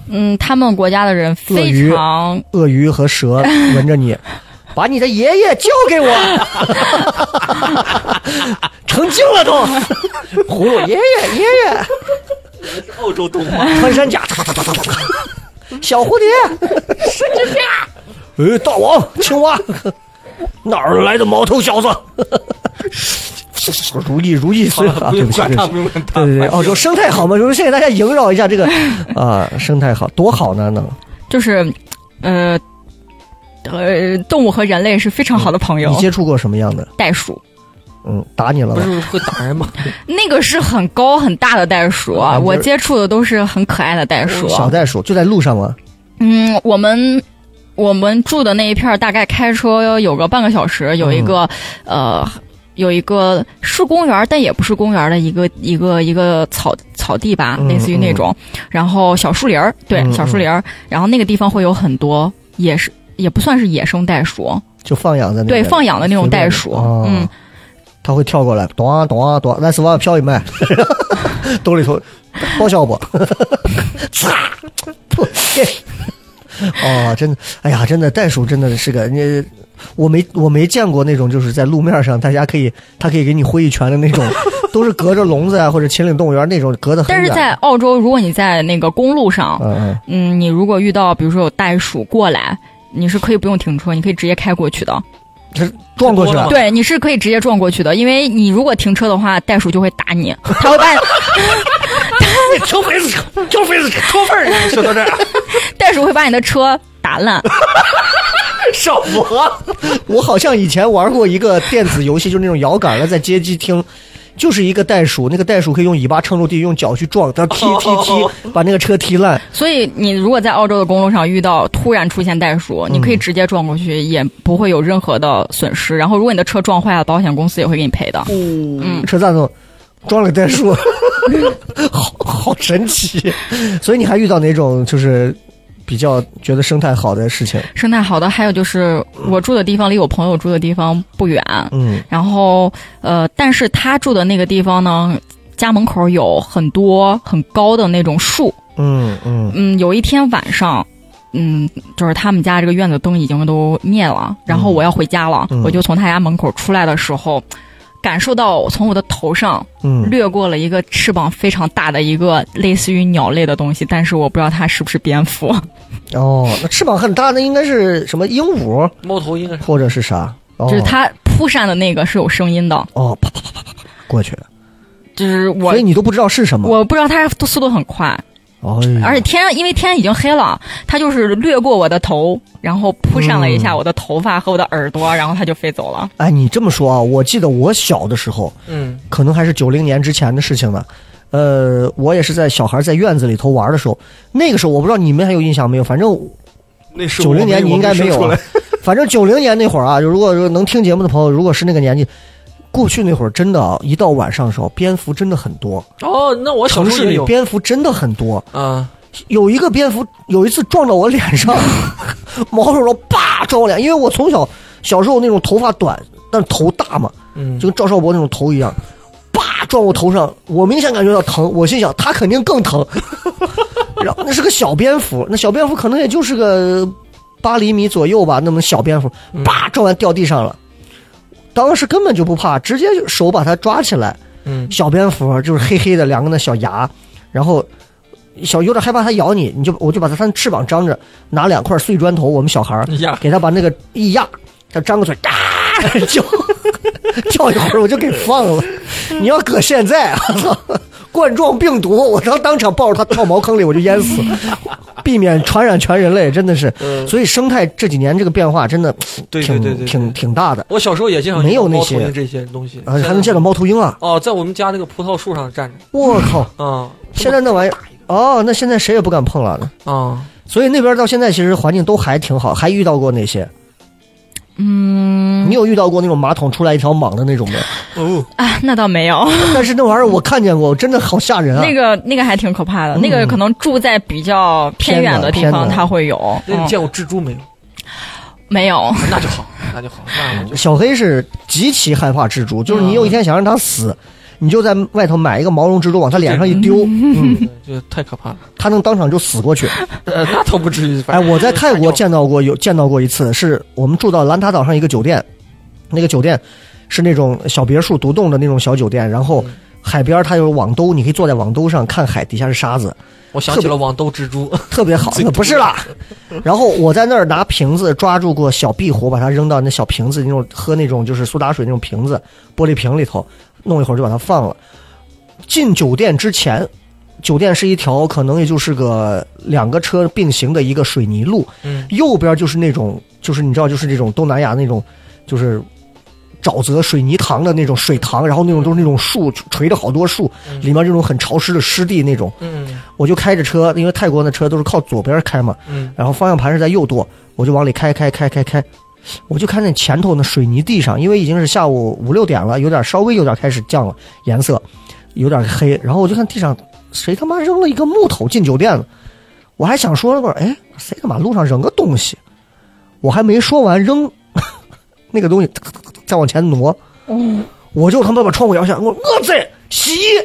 嗯，他们国家的人非鳄鱼常鳄鱼和蛇 闻着你，把你的爷爷交给我，成精了都，葫芦爷爷爷爷，澳洲动画，穿山甲，小蝴蝶，神经病，哎，大王，青蛙，哪儿来的毛头小子？如意如意对不起，对不起对对对，澳洲生态好吗？就是先给大家萦绕一下这个 啊，生态好多好呢，能就是，呃，呃，动物和人类是非常好的朋友。你接触过什么样的？袋鼠，嗯，打你了？不是会打人吗？那个是很高很大的袋鼠，啊我接触的都是很可爱的袋鼠。小袋鼠就在路上吗？嗯，我们我们住的那一片儿大概开车有个半个小时，有一个、呃。有一个是公园儿，但也不是公园儿的一个一个一个草草地吧，嗯类似于那种。然后小树林儿，对，嗯小树林儿。然后那个地方会有很多野生，也不算是野生袋鼠，就放养的那对，放养的那种袋鼠。嗯，它会跳过来，咚啊咚啊咚，来四万票一卖，兜里头报销不？擦。哦，真的，哎呀，真的，袋鼠真的是个你，我没我没见过那种就是在路面上大家可以他可以给你挥一拳的那种，都是隔着笼子啊或者秦岭动物园那种隔的。但是在澳洲，如果你在那个公路上，嗯嗯，嗯，你如果遇到比如说有袋鼠过来，你是可以不用停车，你可以直接开过去的。这撞过去了。对，你是可以直接撞过去的，因为你如果停车的话，袋鼠就会打你，它会把挑肥子，挑肥子，挑份儿，说到这儿，袋鼠会把你的车打烂。少博，我好像以前玩过一个电子游戏，就是那种摇杆的，在街机厅，就是一个袋鼠，那个袋鼠可以用尾巴撑住地，用脚去撞，它踢踢踢，把那个车踢烂。所以你如果在澳洲的公路上遇到突然出现袋鼠，你可以直接撞过去，也不会有任何的损失。然后如果你的车撞坏了，保险公司也会给你赔的。嗯，车站上装了个袋鼠，好好神奇。所以你还遇到哪种就是比较觉得生态好的事情？生态好的还有就是我住的地方离我朋友住的地方不远，嗯。然后呃，但是他住的那个地方呢，家门口有很多很高的那种树。嗯嗯。嗯，有一天晚上，嗯，就是他们家这个院子灯已经都灭了，然后我要回家了，嗯。我就从他家门口出来的时候，感受到从我的头上嗯，掠过了一个翅膀非常大的一个类似于鸟类的东西，但是我不知道它是不是蝙蝠。哦，那翅膀很大，那应该是什么鹦鹉？猫头鹰啊，或者是啥？哦。就是它扑扇的那个是有声音的，哦，啪啪啪啪啪啪过去，就是我所以你都不知道是什么。我不知道它速度很快，而且天因为天已经黑了，它就是掠过我的头，然后扑扇了一下我的头发和我的耳朵，然后它就飞走了。哎，你这么说啊，我记得我小的时候，嗯，可能还是九零年之前的事情呢。呃，我也是在小孩在院子里头玩的时候，那个时候我不知道你们还有印象没有，反正那是九零年你应该没有啊。反正九零年那会儿啊，如果说能听节目的朋友，如果是那个年纪，过去那会儿真的啊，一到晚上的时候，蝙蝠真的很多，哦，那我小城市里时候也有蝙蝠真的很多。啊，有一个蝙蝠有一次撞到我脸上，毛茸茸叭撞我脸，因为我从小小时候那种头发短，但头大嘛，嗯，就跟赵少博那种头一样，叭撞我头上，我明显感觉到疼，我心想他肯定更疼。然后那是个小蝙蝠，那小蝙蝠可能也就是个八厘米左右吧，那么小蝙蝠，叭撞完掉地上了。当时根本就不怕，直接就手把它抓起来。嗯，小蝙蝠就是黑黑的两个那小牙，然后小有点害怕它咬你，你就我就把它它翅膀张着，拿两块碎砖头，我们小孩儿，给它把那个一压，它张个嘴，啊叫叫一会儿我就给放了。你要搁现在，我操，冠状病毒，我操，当场抱着它跳茅坑里我就淹死，避免传染全人类，真的是。嗯。所以生态这几年这个变化真的挺挺挺大的，我小时候也经常没有那些。这些东西，啊，还能见到猫头鹰啊！哦，在我们家那个葡萄树上站着，我靠，啊现在那玩意儿，哦，那现在谁也不敢碰了。啊，所以那边到现在其实环境都还挺好，还遇到过那些。嗯你有遇到过那种马桶出来一条蟒的那种没有？哦，啊，那倒没有，但是那玩意儿我看见过，真的好吓人啊！那个那个还挺可怕的，那个可能住在比较偏远的地方，它会有。嗯那你见过蜘蛛没有？没有？那就好，那就好，那小黑是极其害怕蜘蛛，就是你有一天想让它死，你就在外头买一个毛绒蜘蛛往他脸上一丢，嗯，这太可怕了。他能当场就死过去。呃，那倒不至于。哎，反正我在泰国见到过有见到过一次，是我们住到兰塔岛上一个酒店，那个酒店是那种小别墅独栋的那种小酒店，然后海边它有网兜，你可以坐在网兜上看海，底下是沙子，我想起了网兜蜘蛛，特别好。那 不是啦。然后我在那儿拿瓶子抓住过小壁虎，把它扔到那小瓶子那种喝那种就是苏打水那种瓶子玻璃瓶里头，弄一会儿就把它放了。进酒店之前，酒店是一条可能也就是个两个车并行的一个水泥路，嗯。右边就是那种就是你知道就是那种东南亚那种就是沼泽水泥塘的那种水塘，然后那种都是那种树垂着好多树，里面这种很潮湿的湿地那种。嗯。我就开着车，因为泰国的车都是靠左边开嘛，嗯。然后方向盘是在右舵，我就往里开开开开开，我就看见前头那水泥地上，因为已经是下午五六点了，有点稍微有点开始降了颜色，有点黑，然后我就看地上谁他妈扔了一个木头进酒店了，我还想说那会儿，哎，谁他妈路上扔个东西，我还没说完扔那个东西，再往前挪，嗯。我就他妈把窗户摇下，我我在蜥蜴。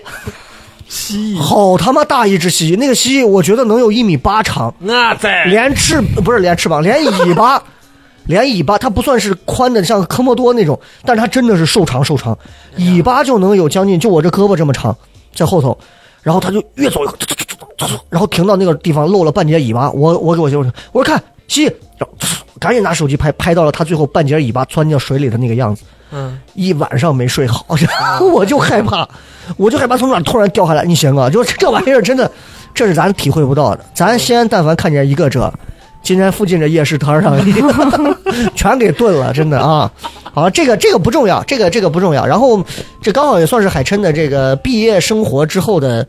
蜥蜴，好他妈大一只蜥蜴，那个蜥蜴我觉得能有一米八长，我在连翅不是连翅膀，连尾巴，连尾巴，它不算是宽的像科莫多那种，但是它真的是瘦长瘦长，尾巴就能有将近就我这胳膊这么长，在后头，然后它就越走越，然后停到那个地方露了半截尾巴，我我给我媳妇说，我说看蜥蜴，然后赶紧拿手机拍，拍到了它最后半截尾巴钻进水里的那个样子。嗯，一晚上没睡好，我就害怕，我就害怕从哪突然掉下来。你行啊，就这玩意儿真的，这是咱体会不到的。咱西安但凡看见一个这，今天附近这夜市摊儿上 全给炖了，真的啊。好，这个这个不重要，这个这个不重要。然后这刚好也算是海琛的这个毕业生活之后的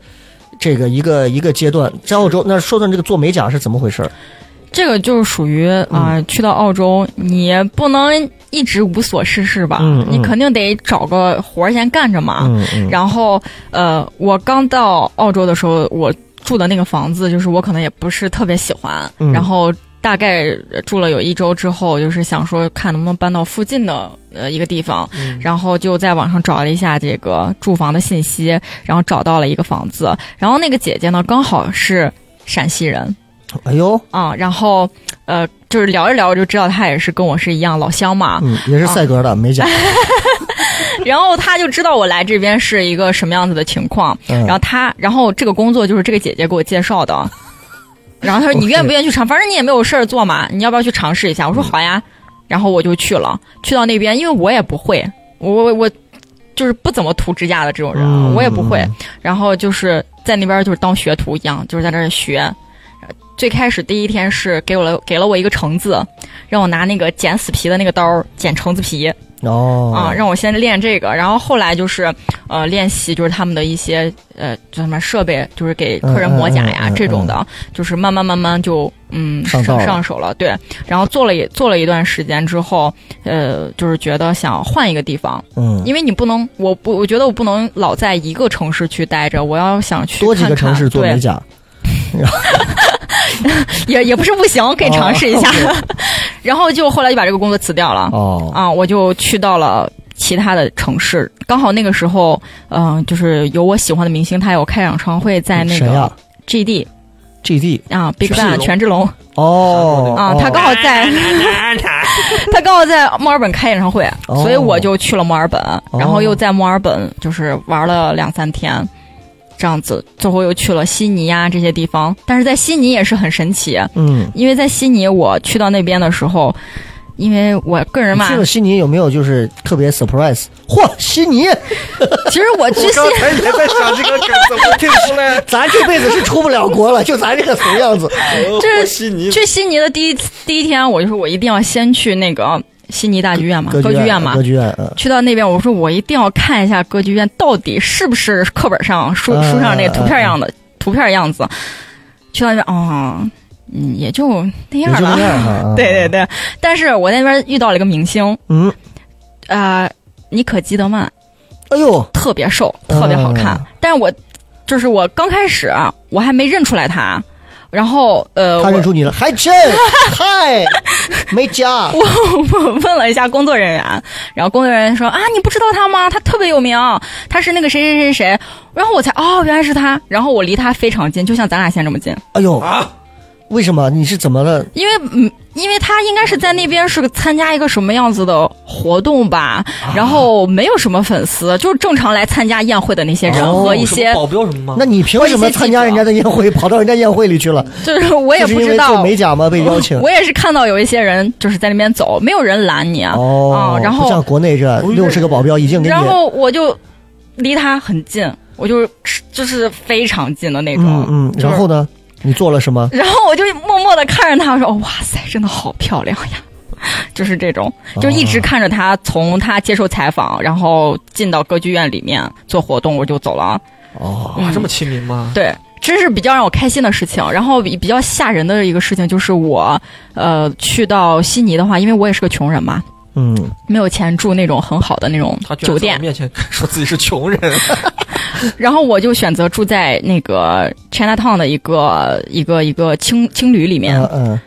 这个一个一个阶段。在澳洲，那说说这个做美甲是怎么回事儿？这个就是属于啊、去到澳洲，你不能一直无所事事吧？嗯嗯你肯定得找个活儿先干着嘛。然后呃，我刚到澳洲的时候，我住的那个房子，就是我可能也不是特别喜欢，嗯。然后。大概住了有一周之后，就是想说看能不能搬到附近的呃一个地方，嗯。然后就在网上找了一下这个住房的信息，然后找到了一个房子，然后那个姐姐呢刚好是陕西人，哎呦，啊、然后呃，就是聊着聊着就知道她也是跟我是一样老乡嘛，嗯，也是赛格的美甲，然后他就知道我来这边是一个什么样子的情况，嗯。然后他，然后这个工作就是这个姐姐给我介绍的，然后他说你愿不愿意去尝，反正你也没有事儿做嘛，你要不要去尝试一下？我说好呀，然后我就去了，去到那边，因为我也不会，我我我就是不怎么涂指甲的这种人，我也不会，然后就是在那边就是当学徒一样，就是在那儿学。最开始第一天是给我了给了我一个橙子，让我拿那个剪死皮的那个刀儿剪橙子皮哦。啊，让我先练这个，然后后来就是呃练习就是他们的一些呃叫什么设备，就是给客人磨甲呀、嗯嗯嗯嗯这种的，就是慢慢慢慢就嗯上上手了，对，然后做了也做了一段时间之后，呃，就是觉得想换一个地方，嗯，因为你不能，我不，我觉得我不能老在一个城市去待着，我要想去多几个城市做美对，甲，也也不是不行，可以尝试一下。哦 然后就后来就把这个工作辞掉了，哦，啊，我就去到了其他的城市。刚好那个时候，嗯、就是有我喜欢的明星，他有开演唱会在那个 GD？GD 啊，Big 权志 Bang 龙权志龙哦啊，他刚好在 他刚好在墨尔本开演唱会，哦所以我就去了墨尔本，然后又在墨尔本就是玩了两三天。这样子，最后又去了悉尼呀、这些地方，但是在悉尼也是很神奇，嗯，因为在悉尼我去到那边的时候，因为我个人嘛，去了悉尼有没有就是特别 surprise？嚯，悉尼！其实我去悉才也在想这个梗怎么听出来。咱这辈子是出不了国了，就咱这个怂样子。这是悉尼去悉尼的第一第一天，我就说我一定要先去那个悉尼大剧院嘛，歌剧院嘛。歌。剧院，嗯。去到那边，我说我一定要看一下歌剧院到底是不是课本上书嗯书上那个图片样的图片样子。去到那边，哦，嗯，也就那样了。对对对，但是我那边遇到了一个明星，嗯，啊，妮可基德曼，哎呦，特别瘦，特别好看。嗯但是我就是我刚开始啊我还没认出来他，然后呃，他认出你了，还真，嗨，没加，我问了一下工作人员，然后工作人员说啊，你不知道他吗？他特别有名，他是那个谁谁谁谁。然后我才哦，原来是他。然后我离他非常近，就像咱俩现在这么近。哎呦，啊，为什么？你是怎么了？因为嗯，因为他应该是在那边是个参加一个什么样子的活动吧，然后没有什么粉丝，就是正常来参加宴会的那些人哦和一些，保镖什么吗？那你凭什么参加人家的宴会，跑到人家宴会里去了？就是我也不知道做。美甲吗？被邀请？我也是看到有一些人就是在那边走，没有人拦你啊。哦，嗯然后不像国内这六十个保镖已经给你然后我就离他很近，我就是就是非常近的那种。嗯嗯，然后呢？你做了什么？然后我就默默的看着他，我说：“哦哇塞，真的好漂亮呀！” 就是这种，就一直看着他从他接受采访，然后进到歌剧院里面做活动，我就走了。哦，嗯哇，这么亲民吗？对，这是比较让我开心的事情。然后比比较吓人的一个事情就是我，呃，去到悉尼的话，因为我也是个穷人嘛，嗯，没有钱住那种很好的那种酒店，面前 说自己是穷人，然后我就选择住在那个 Chinatown 的一个一个一个青青旅里面。嗯嗯，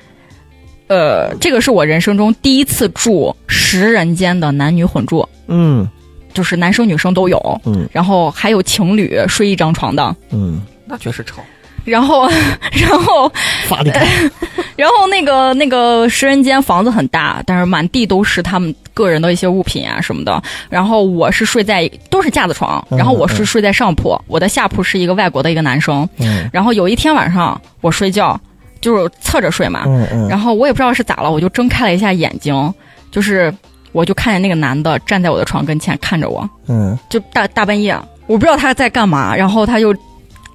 呃，这个是我人生中第一次住十人间的男女混住，嗯就是男生女生都有，嗯然后还有情侣睡一张床的。嗯，那确实吵。然后，然后，然后那个那个十人间房子很大，但是满地都是他们个人的一些物品啊什么的。然后我是睡在都是架子床，嗯然后我是睡在上铺，我的下铺是一个外国的一个男生。嗯。然后有一天晚上我睡觉就是侧着睡嘛，嗯嗯，然后我也不知道是咋了，我就睁开了一下眼睛，就是我就看见那个男的站在我的床跟前看着我，嗯。就大大半夜，我不知道他在干嘛，然后他就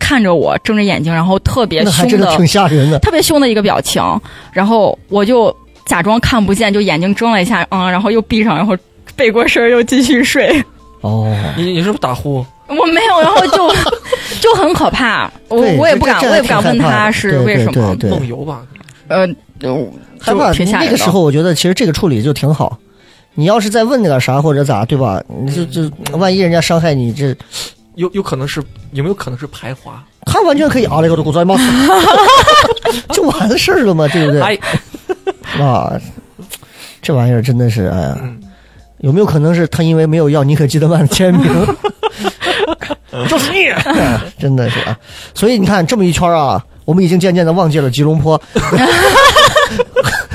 看着我睁着眼睛，然后特别凶的真的挺吓人的。特别凶的一个表情，然后我就假装看不见，就眼睛睁了一下，嗯，然后又闭上，然后背过身又继续睡。哦，你你是不是打呼？我没有，然后就 就很可怕，我我也不敢，我也不敢问他是为什么，对梦游吧？呃，就害怕挺吓人的。那个时候，我觉得其实这个处理就挺好。你要是再问那点啥或者咋，对吧？你就就万一人家伤害你，这有有可能是有没有可能是排华？他完全可以啊，那个都给我吗？就完事儿了嘛，对不对？哎，啊，这玩意儿真的是，哎呀，嗯有没有可能是他因为没有要尼可基德曼的签名？就是你，真的是啊。所以你看这么一圈啊，我们已经渐渐的忘记了吉隆坡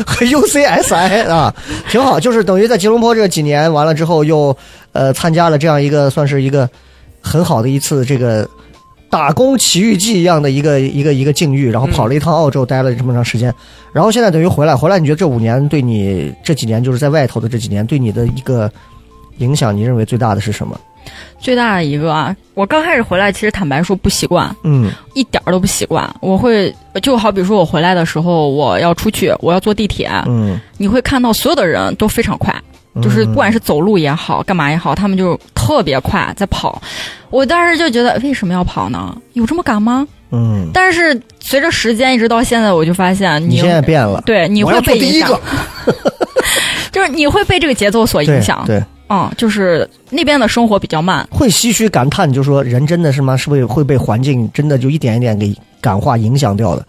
和 UCSI 啊，挺好。就是等于在吉隆坡这几年完了之后，又呃参加了这样一个算是一个很好的一次这个。打工奇遇记一样的一个一个一个境遇，然后跑了一趟澳洲，待了这么长时间，然后现在等于回来，回来你觉得这五年对你这几年就是在外头的这几年对你的一个影响，你认为最大的是什么？最大的一个啊，我刚开始回来，其实坦白说不习惯，嗯一点儿都不习惯。我会就好比说我回来的时候，我要出去，我要坐地铁，嗯，你会看到所有的人都非常快，就是不管是走路也好，干嘛也好，他们就特别快在跑。我当时就觉得为什么要跑呢？有这么赶吗？嗯，但是随着时间一直到现在，我就发现你现在变了，对你会被影响第一个，，就是你会被这个节奏所影响。对，嗯，就是那边的生活比较慢。会唏嘘感叹，就说人真的是吗？是不是会被环境真的就一点一点给感化影响掉的？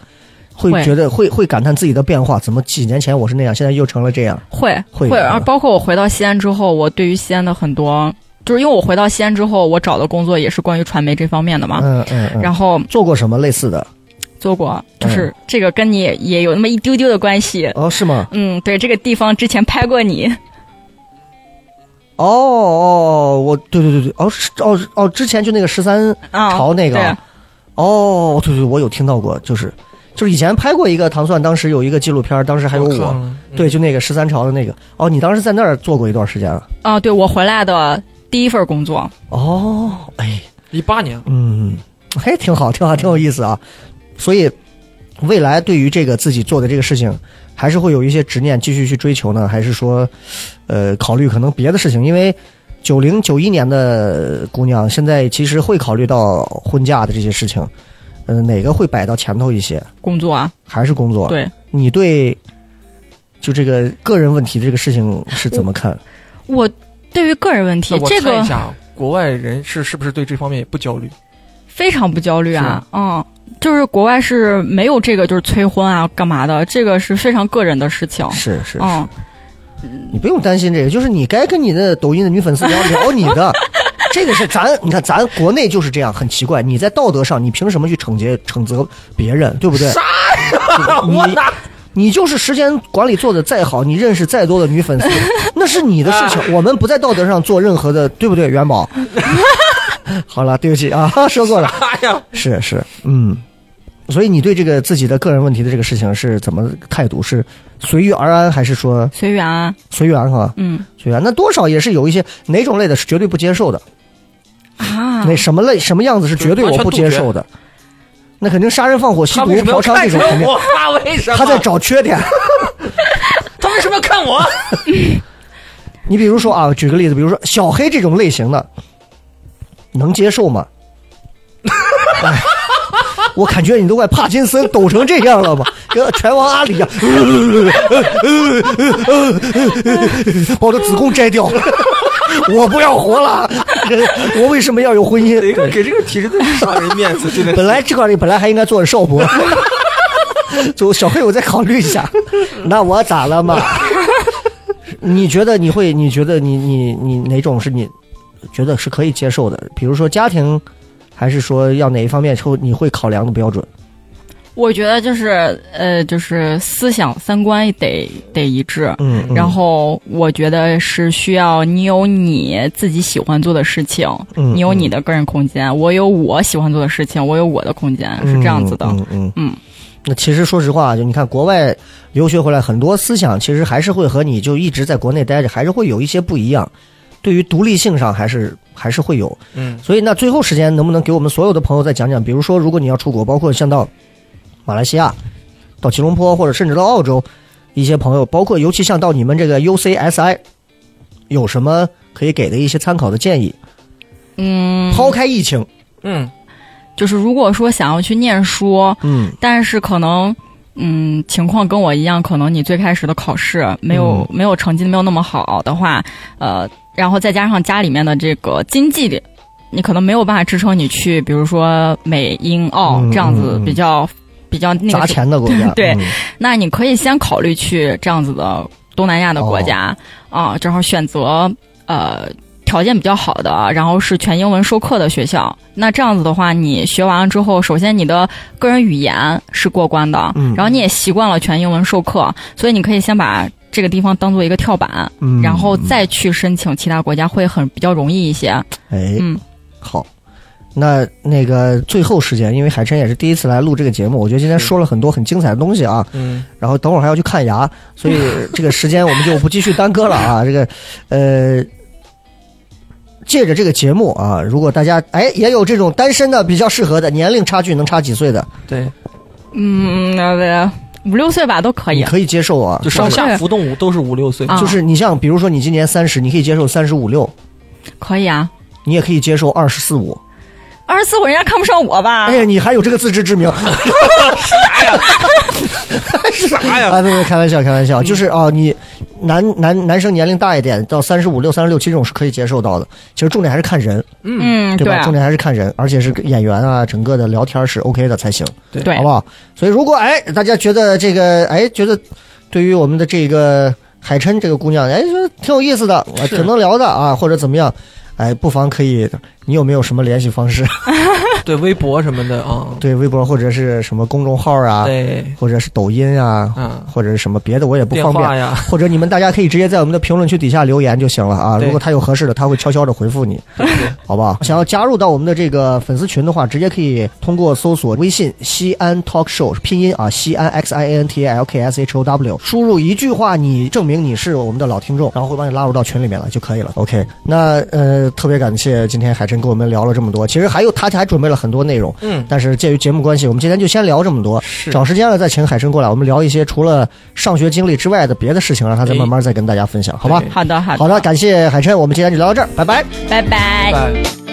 会会觉得会会感叹自己的变化，怎么几年前我是那样，现在又成了这样？会会会，而包括我回到西安之后，我对于西安的很多，就是因为我回到西安之后，我找的工作也是关于传媒这方面的嘛，嗯嗯嗯。然后做过什么类似的？做过，就是这个跟你也有那么一丢丢的关系。哦，是吗？嗯，对，这个地方之前拍过你，哦哦，我对对对对，哦是哦哦，之前就那个十三啊，朝那个，对哦，对对，我有听到过，就是就是以前拍过一个糖蒜，当时有一个纪录片，当时还有我，嗯对，就那个十三朝的那个，哦，你当时在那儿做过一段时间啊？啊，对我回来的第一份工作，哦，哎，一八年，嗯，还挺好，挺好，挺有意思啊。所以未来对于这个自己做的这个事情，还是会有一些执念，继续去追求呢，还是说，呃，考虑可能别的事情？因为九零九一年的姑娘，现在其实会考虑到婚嫁的这些事情，呃，哪个会摆到前头一些？工作啊，还是工作？，对你对就这个个人问题的这个事情是怎么看？我对于个人问题，我这个猜一下，国外人士是不是对这方面也不焦虑？非常不焦虑啊，嗯，就是国外是没有这个就是催婚啊干嘛的，这个是非常个人的事情，是是是，嗯，你不用担心这个，就是你该跟你的抖音的女粉丝聊聊你的。这个是咱，你看咱国内就是这样，很奇怪。你在道德上，你凭什么去惩戒、惩责别人，对不对？啥呀？你我哪？你就是时间管理做的再好，你认识再多的女粉丝，那是你的事情。我们不在道德上做任何的，对不对？元宝。好了，对不起啊，说错了。是是，嗯。所以你对这个自己的个人问题的这个事情是怎么态度？是随遇而安，还是说随缘啊，随缘哈？嗯随缘，那多少也是有一些哪种类的是绝对不接受的，啊，那什么类什么样子是绝对我不接受的？那肯定杀人放火、吸毒嫖娼这种肯定，他为什么？他在找缺点。他为为什么要看我？你比如说啊，举个例子，比如说小黑这种类型的，能接受吗？哎 我感觉你都快帕金森抖成这样了吧，跟拳王阿里一样，把我的子宫摘掉，我不要活了，我为什么要有婚姻？给这个体制内杀人面子，真的本来这块里本来还应该做的少博，就小黑，我再考虑一下，那我咋了嘛？你觉得你会？你觉得你你你哪种是你觉得是可以接受的？比如说家庭，还是说要哪一方面抽你会考量的标准？我觉得就是呃，就是思想三观得得一致。嗯，嗯然后我觉得是需要你有你自己喜欢做的事情，嗯你有你的个人空间，我有我喜欢做的事情，我有我的空间，是这样子的。嗯嗯嗯嗯那其实说实话，就你看国外留学回来，很多思想其实还是会和你就一直在国内待着，还是会有一些不一样。对于独立性上，还是还是会有。嗯所以那最后时间能不能给我们所有的朋友再讲讲？比如说，如果你要出国，包括像到马来西亚、到吉隆坡，或者甚至到澳洲，一些朋友，包括尤其像到你们这个 UCSI，有什么可以给的一些参考的建议？嗯，抛开疫情，嗯就是如果说想要去念书，嗯但是可能。嗯，情况跟我一样，可能你最开始的考试没有、没有成绩没有那么好的话，呃，然后再加上家里面的这个经济的，你可能没有办法支撑你去，比如说美英澳嗯这样子比较、比较那砸个钱的国家，对嗯。那你可以先考虑去这样子的东南亚的国家、啊，正好选择呃条件比较好的，然后是全英文授课的学校。那这样子的话，你学完了之后，首先你的个人语言是过关的，嗯。然后你也习惯了全英文授课，所以你可以先把这个地方当做一个跳板，嗯然后再去申请其他国家，会很比较容易一些。哎，嗯好。那那个最后时间，因为海晨也是第一次来录这个节目，我觉得今天说了很多很精彩的东西啊。嗯，然后等会儿还要去看牙，所以这个时间我们就不继续耽搁了啊。这个呃，借着这个节目啊，如果大家哎也有这种单身的比较适合的，年龄差距能差几岁的，对，嗯，那五六岁吧都可以。你可以接受啊。就上下浮动都是五六岁，啊就是你像比如说你今年三十，你可以接受三十五六，可以啊，你也可以接受二十四五。二十四我人家看不上我吧？哎呀，你还有这个自知之明。啥呀？啊，对对，开玩笑，开玩笑，就是啊，你男男男生年龄大一点，到三十五六、三十六七这种是可以接受到的。其实重点还是看人，嗯，对吧？啊重点还是看人，而且是演员啊，整个的聊天是 OK 的才行，对好不好？所以如果哎，大家觉得这个哎，觉得对于我们的这个海琛这个姑娘，哎，觉得挺有意思的，啊挺能聊的啊，或者怎么样，哎，不妨可以，你有没有什么联系方式？对，微博什么的啊，对，微博或者是什么公众号啊，对，或者是抖音啊，嗯，或者是什么别的，我也不方便话。呀，或者你们大家可以直接在我们的评论区底下留言就行了啊。如果他有合适的，他会悄悄的回复你，好不好？想要加入到我们的这个粉丝群的话，直接可以通过搜索微信西安 Talk Show 拼音啊，西安 X I A N T A L K S H O W，输入一句话，你证明你是我们的老听众，然后会把你拉入到群里面了就可以了。OK，那呃，特别感谢今天海晨跟我们聊了这么多，其实还有他还准备了很多内容，嗯，但是鉴于节目关系，我们今天就先聊这么多。是找时间了再请海生过来，我们聊一些除了上学经历之外的别的事情，让他再哎慢慢再跟大家分享，好吧？好的好的好的，感谢海琛，我们今天就聊到这儿，拜拜。拜拜。拜。